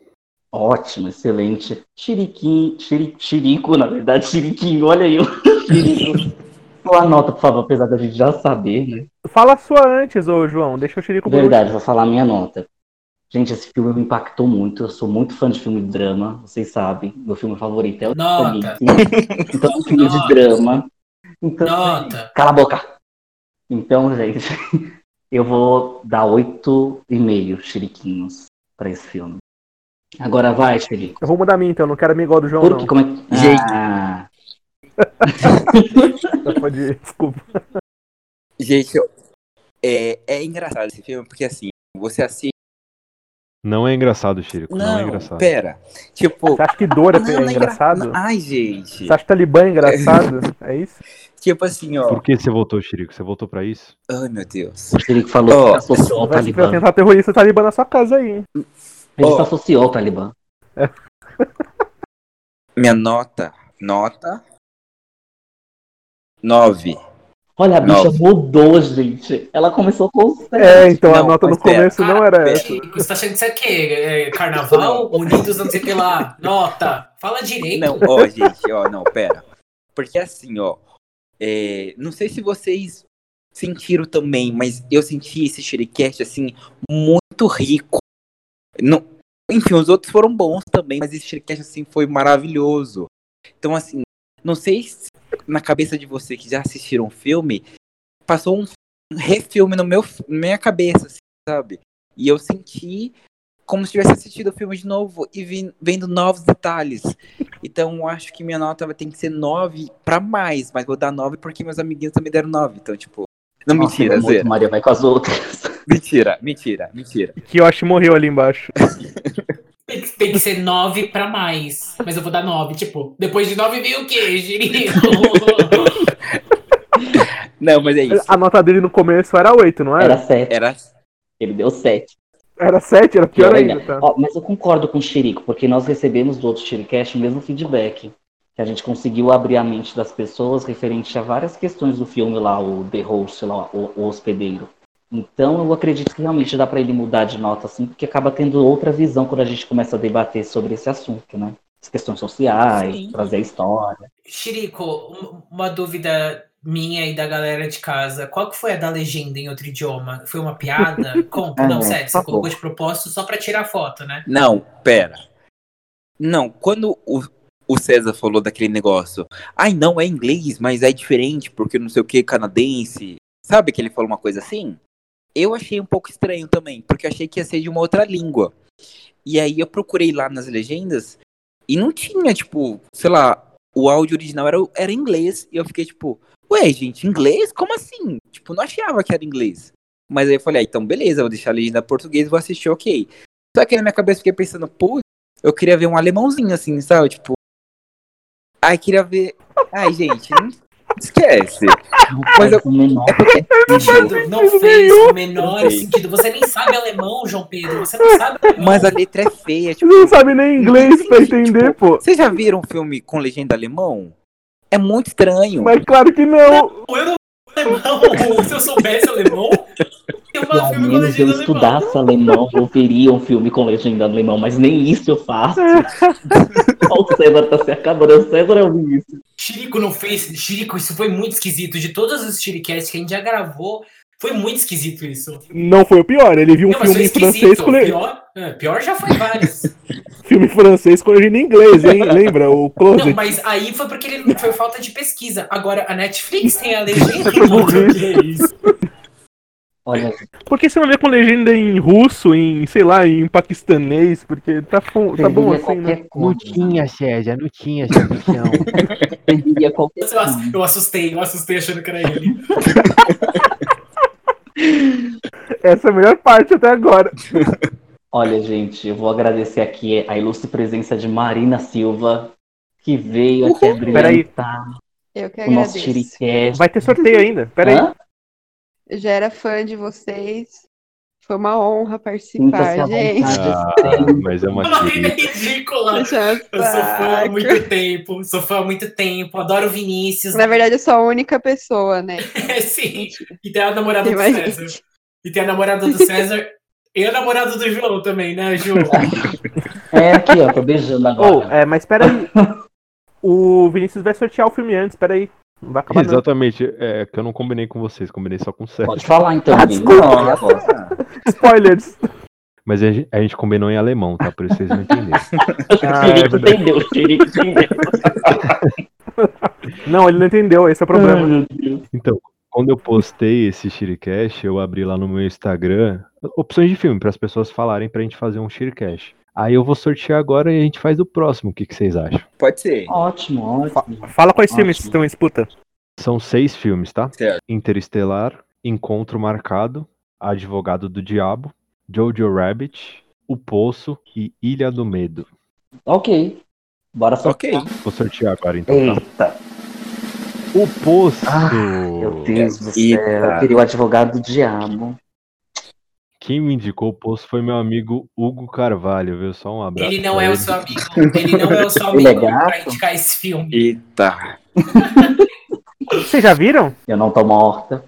[SPEAKER 1] Ótimo, excelente. Chiriquinho, chiri, chirico, na verdade, chiriquinho, olha aí. o Chirico. Sua nota, por favor, apesar da gente já saber, né?
[SPEAKER 2] Fala a sua antes, ô João. Deixa eu xerico por
[SPEAKER 1] Verdade, vou falar a minha nota. Gente, esse filme me impactou muito. Eu sou muito fã de filme de drama, vocês sabem. Meu filme favorito é o
[SPEAKER 4] Nota.
[SPEAKER 1] Titanic. Então, é um filme de drama. Então,
[SPEAKER 4] Nota.
[SPEAKER 1] cala a boca. Então, gente, eu vou dar oito e meio chiriquinhos pra esse filme. Agora vai, Chirico.
[SPEAKER 2] Eu vou mudar a minha então, não quero amigo igual do João,
[SPEAKER 1] Por que,
[SPEAKER 2] não.
[SPEAKER 1] como é que...
[SPEAKER 3] Gente.
[SPEAKER 1] Ah,
[SPEAKER 2] Pode ir, desculpa.
[SPEAKER 3] Gente, eu- é, é engraçado esse filme, porque assim, você assiste.
[SPEAKER 5] Não é engraçado, Chirico. Não,
[SPEAKER 3] Não,
[SPEAKER 5] é engraçado.
[SPEAKER 3] pera. Tipo.
[SPEAKER 2] Você acha que Dora
[SPEAKER 3] não,
[SPEAKER 2] é
[SPEAKER 3] não é engra-
[SPEAKER 2] engraçado?
[SPEAKER 3] Ai, gente.
[SPEAKER 2] Você acha que Talibã é engraçado? É isso?
[SPEAKER 3] Tipo assim, ó.
[SPEAKER 5] Por que você votou, Chirico? Você votou pra isso?
[SPEAKER 3] Ai, meu Deus.
[SPEAKER 1] o Chirico falou
[SPEAKER 3] Ó,
[SPEAKER 1] que associou ao
[SPEAKER 2] Vai
[SPEAKER 1] Talibã.
[SPEAKER 2] tentar terrorista Talibã na sua casa aí. hein?
[SPEAKER 1] Ele
[SPEAKER 3] Ó.
[SPEAKER 1] se associou ao Talibã.
[SPEAKER 3] Minha nota. Nota. Nove.
[SPEAKER 1] Olha, a bicha mudou, gente. Ela começou com sete.
[SPEAKER 2] É, então a
[SPEAKER 3] Não,
[SPEAKER 2] nota no
[SPEAKER 3] pera.
[SPEAKER 2] começo não era
[SPEAKER 3] pera.
[SPEAKER 2] essa.
[SPEAKER 4] Você tá achando que isso aqui é carnaval? Unidos, não sei o que lá. Nota. Fala direito.
[SPEAKER 3] Não, ó, gente, ó, não, pera. Porque assim, ó. é, não sei se vocês sentiram também, mas eu senti esse Shiricast, assim, muito rico. Não, enfim, os outros foram bons também, mas esse Shiricast, assim, foi maravilhoso. Então, assim, não sei se na cabeça de você que já assistiram o filme, passou um refilme no meu, na minha cabeça, assim, sabe? E eu senti como se tivesse assistido o filme de novo e vi- vendo novos detalhes. Então eu acho que minha nota vai ter que ser 9 pra mais, mas vou dar 9 porque meus amiguinhos também deram 9. Então, tipo. Não,
[SPEAKER 1] Nossa,
[SPEAKER 3] mentira,
[SPEAKER 1] muito
[SPEAKER 3] Zé.
[SPEAKER 1] Maria vai com as outras.
[SPEAKER 3] Mentira, mentira, mentira.
[SPEAKER 2] Que Yoshi morreu ali embaixo.
[SPEAKER 4] Tem que, ser nove pra mais. Mas eu vou dar nove. Tipo, depois de nove veio o quê, Jirico?
[SPEAKER 3] Não, mas é isso.
[SPEAKER 2] A nota dele no começo era 8, não
[SPEAKER 1] Era
[SPEAKER 2] era?
[SPEAKER 1] sete.
[SPEAKER 3] Era.
[SPEAKER 1] Ele deu sete.
[SPEAKER 2] Era 7, era pior
[SPEAKER 1] Pior
[SPEAKER 2] ainda,
[SPEAKER 1] ainda.
[SPEAKER 2] tá?
[SPEAKER 1] Ó, mas eu concordo com o Chirico, porque nós recebemos do outro Chiricast o mesmo feedback. Que a gente conseguiu abrir a mente das pessoas referente a várias questões do filme lá, o The Host, lá, o, o hospedeiro. Então eu acredito que realmente dá pra ele mudar de nota assim, porque acaba tendo outra visão quando a gente começa a debater sobre esse assunto, né? As questões sociais,
[SPEAKER 3] Sim.
[SPEAKER 1] trazer a história.
[SPEAKER 4] Chirico, um- uma dúvida minha e da galera de casa. Qual que foi a da legenda em outro idioma? Foi uma piada? Conta,
[SPEAKER 1] É,
[SPEAKER 4] não, sério,
[SPEAKER 1] por
[SPEAKER 4] você colocou de propósito só pra tirar foto, né?
[SPEAKER 3] Não, pera. Não, quando o, o César falou daquele negócio, ai não, é inglês, mas é diferente porque não sei o que, canadense. Sabe que ele falou uma coisa assim? Eu achei um pouco estranho também, porque eu achei que ia ser de uma outra língua. E aí eu procurei lá nas legendas e não tinha, tipo, sei lá, o áudio original era, era inglês. E eu fiquei tipo, ué, gente, inglês? Como assim? Tipo, não achava que era inglês. Mas aí eu falei, ah, então beleza, vou deixar a legenda português vou assistir, ok. Só que na minha cabeça eu fiquei pensando, pô, eu queria ver um alemãozinho assim, sabe? Tipo. Ai, queria ver. Ai, gente, não esquece. Mas eu-
[SPEAKER 1] menor
[SPEAKER 3] É porque.
[SPEAKER 4] Sentido, não fez o menor sentido. Você nem sabe alemão, João Pedro. Você não sabe alemão.
[SPEAKER 3] Mas a letra é feia,
[SPEAKER 2] Você
[SPEAKER 3] tipo.
[SPEAKER 2] não sabe nem inglês pra entender, pô.
[SPEAKER 3] Vocês já viram um filme com legenda alemão? É muito estranho.
[SPEAKER 2] Mas claro que não.
[SPEAKER 4] Eu não alemão. Se eu soubesse alemão, eu
[SPEAKER 1] Se
[SPEAKER 4] faço
[SPEAKER 1] ao
[SPEAKER 4] filme com
[SPEAKER 1] menos eu
[SPEAKER 4] legenda alemão.
[SPEAKER 1] estudasse alemão, eu veria um filme com legenda alemão, mas nem isso eu faço. O César tá se acabando, o César é o Vinícius.
[SPEAKER 4] Chirico não fez. Chirico, isso foi muito esquisito. De todos os Chiricasts que a gente já gravou, foi muito esquisito isso.
[SPEAKER 2] Não foi o pior. Ele viu um
[SPEAKER 4] Não, mas
[SPEAKER 2] filme francês
[SPEAKER 4] esquisito.
[SPEAKER 2] com le-
[SPEAKER 4] Pior, é, pior já foi vários.
[SPEAKER 2] filme francês com legenda em inglês, hein? Lembra? O
[SPEAKER 4] Não,
[SPEAKER 2] Closet.
[SPEAKER 4] mas aí foi porque ele foi falta de pesquisa. Agora, a Netflix tem a legenda em português.
[SPEAKER 1] Olha,
[SPEAKER 2] Por que você não vê com legenda em russo, em, sei lá, em paquistanês? Porque tá, tá bom assim, né?
[SPEAKER 1] coisa.
[SPEAKER 5] Não tinha, Sebastião.
[SPEAKER 1] Perderia qualquer
[SPEAKER 4] Eu, eu assustei, eu assustei achando que era ele.
[SPEAKER 2] Essa é a melhor parte até agora.
[SPEAKER 1] Olha, gente, eu vou agradecer aqui a ilustre presença de Marina Silva, que veio aqui a brilhantar
[SPEAKER 6] Eu que
[SPEAKER 1] o nosso
[SPEAKER 6] agradeço.
[SPEAKER 1] Shiricast.
[SPEAKER 2] Vai ter sorteio ainda. Pera aí.
[SPEAKER 1] Hã?
[SPEAKER 6] Eu já era fã de vocês. Foi uma honra participar, gente.
[SPEAKER 5] Ah, mas é uma
[SPEAKER 4] é ridícula.
[SPEAKER 6] Deixa eu
[SPEAKER 4] Eu sou fã há
[SPEAKER 6] saco.
[SPEAKER 4] muito tempo, sou fã há muito tempo, adoro o Vinícius.
[SPEAKER 6] Na verdade, eu sou a única pessoa, né?
[SPEAKER 4] Sim, e tem a namorada
[SPEAKER 6] Tem
[SPEAKER 4] do César.
[SPEAKER 6] gente.
[SPEAKER 4] E tem a namorada do César e a namorada do João também, né, Ju?
[SPEAKER 1] É aqui, ó, tô beijando
[SPEAKER 2] Oh,
[SPEAKER 1] agora.
[SPEAKER 2] é, mas pera aí. O Vinícius vai sortear o filme antes, pera aí. Não vai acabar.
[SPEAKER 5] Exatamente, é que eu não combinei com vocês, combinei só com o César.
[SPEAKER 1] Pode falar então,
[SPEAKER 2] Ah, desculpa.
[SPEAKER 1] Agora?
[SPEAKER 2] Spoilers.
[SPEAKER 5] Mas a gente, a gente combinou em alemão, tá? Por isso vocês não entenderam.
[SPEAKER 2] Ah,
[SPEAKER 1] O
[SPEAKER 2] é
[SPEAKER 1] entendeu, o entendeu.
[SPEAKER 2] Não, ele não entendeu, esse é o
[SPEAKER 1] Ai,
[SPEAKER 2] problema.
[SPEAKER 1] Deus.
[SPEAKER 5] Então, quando eu postei esse Shiricast, eu abri lá no meu Instagram opções de filme para as pessoas falarem pra gente fazer um Shiricast. Aí eu vou sortear agora e a gente faz o próximo. O que, que vocês acham?
[SPEAKER 3] Pode ser.
[SPEAKER 1] Ótimo, ótimo.
[SPEAKER 2] Fala quais
[SPEAKER 1] Ótimo.
[SPEAKER 2] filmes estão em disputa.
[SPEAKER 5] São seis filmes, tá?
[SPEAKER 3] Certo.
[SPEAKER 5] Interestelar, Encontro Marcado, Advogado do Diabo, Jojo Rabbit, O Poço e Ilha do Medo.
[SPEAKER 1] Ok. Bora só.
[SPEAKER 3] Ok.
[SPEAKER 5] Vou sortear agora então, tá?
[SPEAKER 1] Eita,
[SPEAKER 5] O Poço!
[SPEAKER 1] Ah, meu Deus do
[SPEAKER 3] Eita.
[SPEAKER 1] céu. Eu queria o advogado do diabo.
[SPEAKER 5] Quem me indicou o Poço foi meu amigo Hugo Carvalho, viu? Só um abraço.
[SPEAKER 4] Ele não é o
[SPEAKER 5] ele.
[SPEAKER 4] seu amigo. Ele não é o seu
[SPEAKER 1] é
[SPEAKER 4] amigo pra indicar esse filme.
[SPEAKER 3] Eita.
[SPEAKER 2] Vocês já viram?
[SPEAKER 1] Eu não tô morta.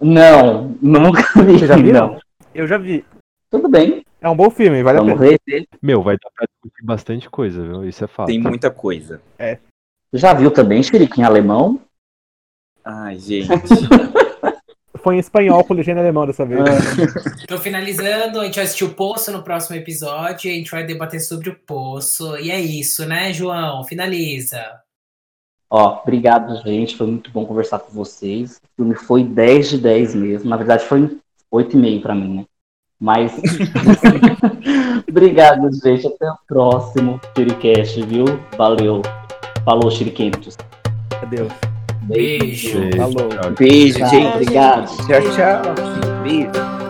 [SPEAKER 1] Não, nunca vi.
[SPEAKER 2] Vocês já viram?
[SPEAKER 1] Não.
[SPEAKER 2] Eu já vi.
[SPEAKER 1] Tudo bem,
[SPEAKER 2] É um bom filme, vale a
[SPEAKER 1] vamos
[SPEAKER 2] pena.
[SPEAKER 1] ver.
[SPEAKER 5] Meu, vai dar pra discutir bastante coisa, viu? Isso é fato.
[SPEAKER 3] Tem muita coisa.
[SPEAKER 1] Já viu também, em alemão?
[SPEAKER 3] Ai, gente.
[SPEAKER 2] Foi em espanhol com legenda alemã dessa vez.
[SPEAKER 4] Tô finalizando, a gente vai assistir o Poço no próximo episódio, a gente vai debater sobre o Poço. E é isso, né, João? Finaliza.
[SPEAKER 1] Ó, obrigado, gente. Foi muito bom conversar com vocês. O filme foi 10 de 10 mesmo. Na verdade, foi 8,5 pra mim, né? Mas. obrigado, gente. Até o próximo Shiricast, viu? Valeu. Falou, Shirikentos.
[SPEAKER 2] Adeus.
[SPEAKER 4] Beijo.
[SPEAKER 5] Beijo,
[SPEAKER 2] Falou.
[SPEAKER 3] Beijo,
[SPEAKER 1] Tchau,
[SPEAKER 3] gente.
[SPEAKER 1] obrigado.
[SPEAKER 3] Tchau, tchau. Beijo.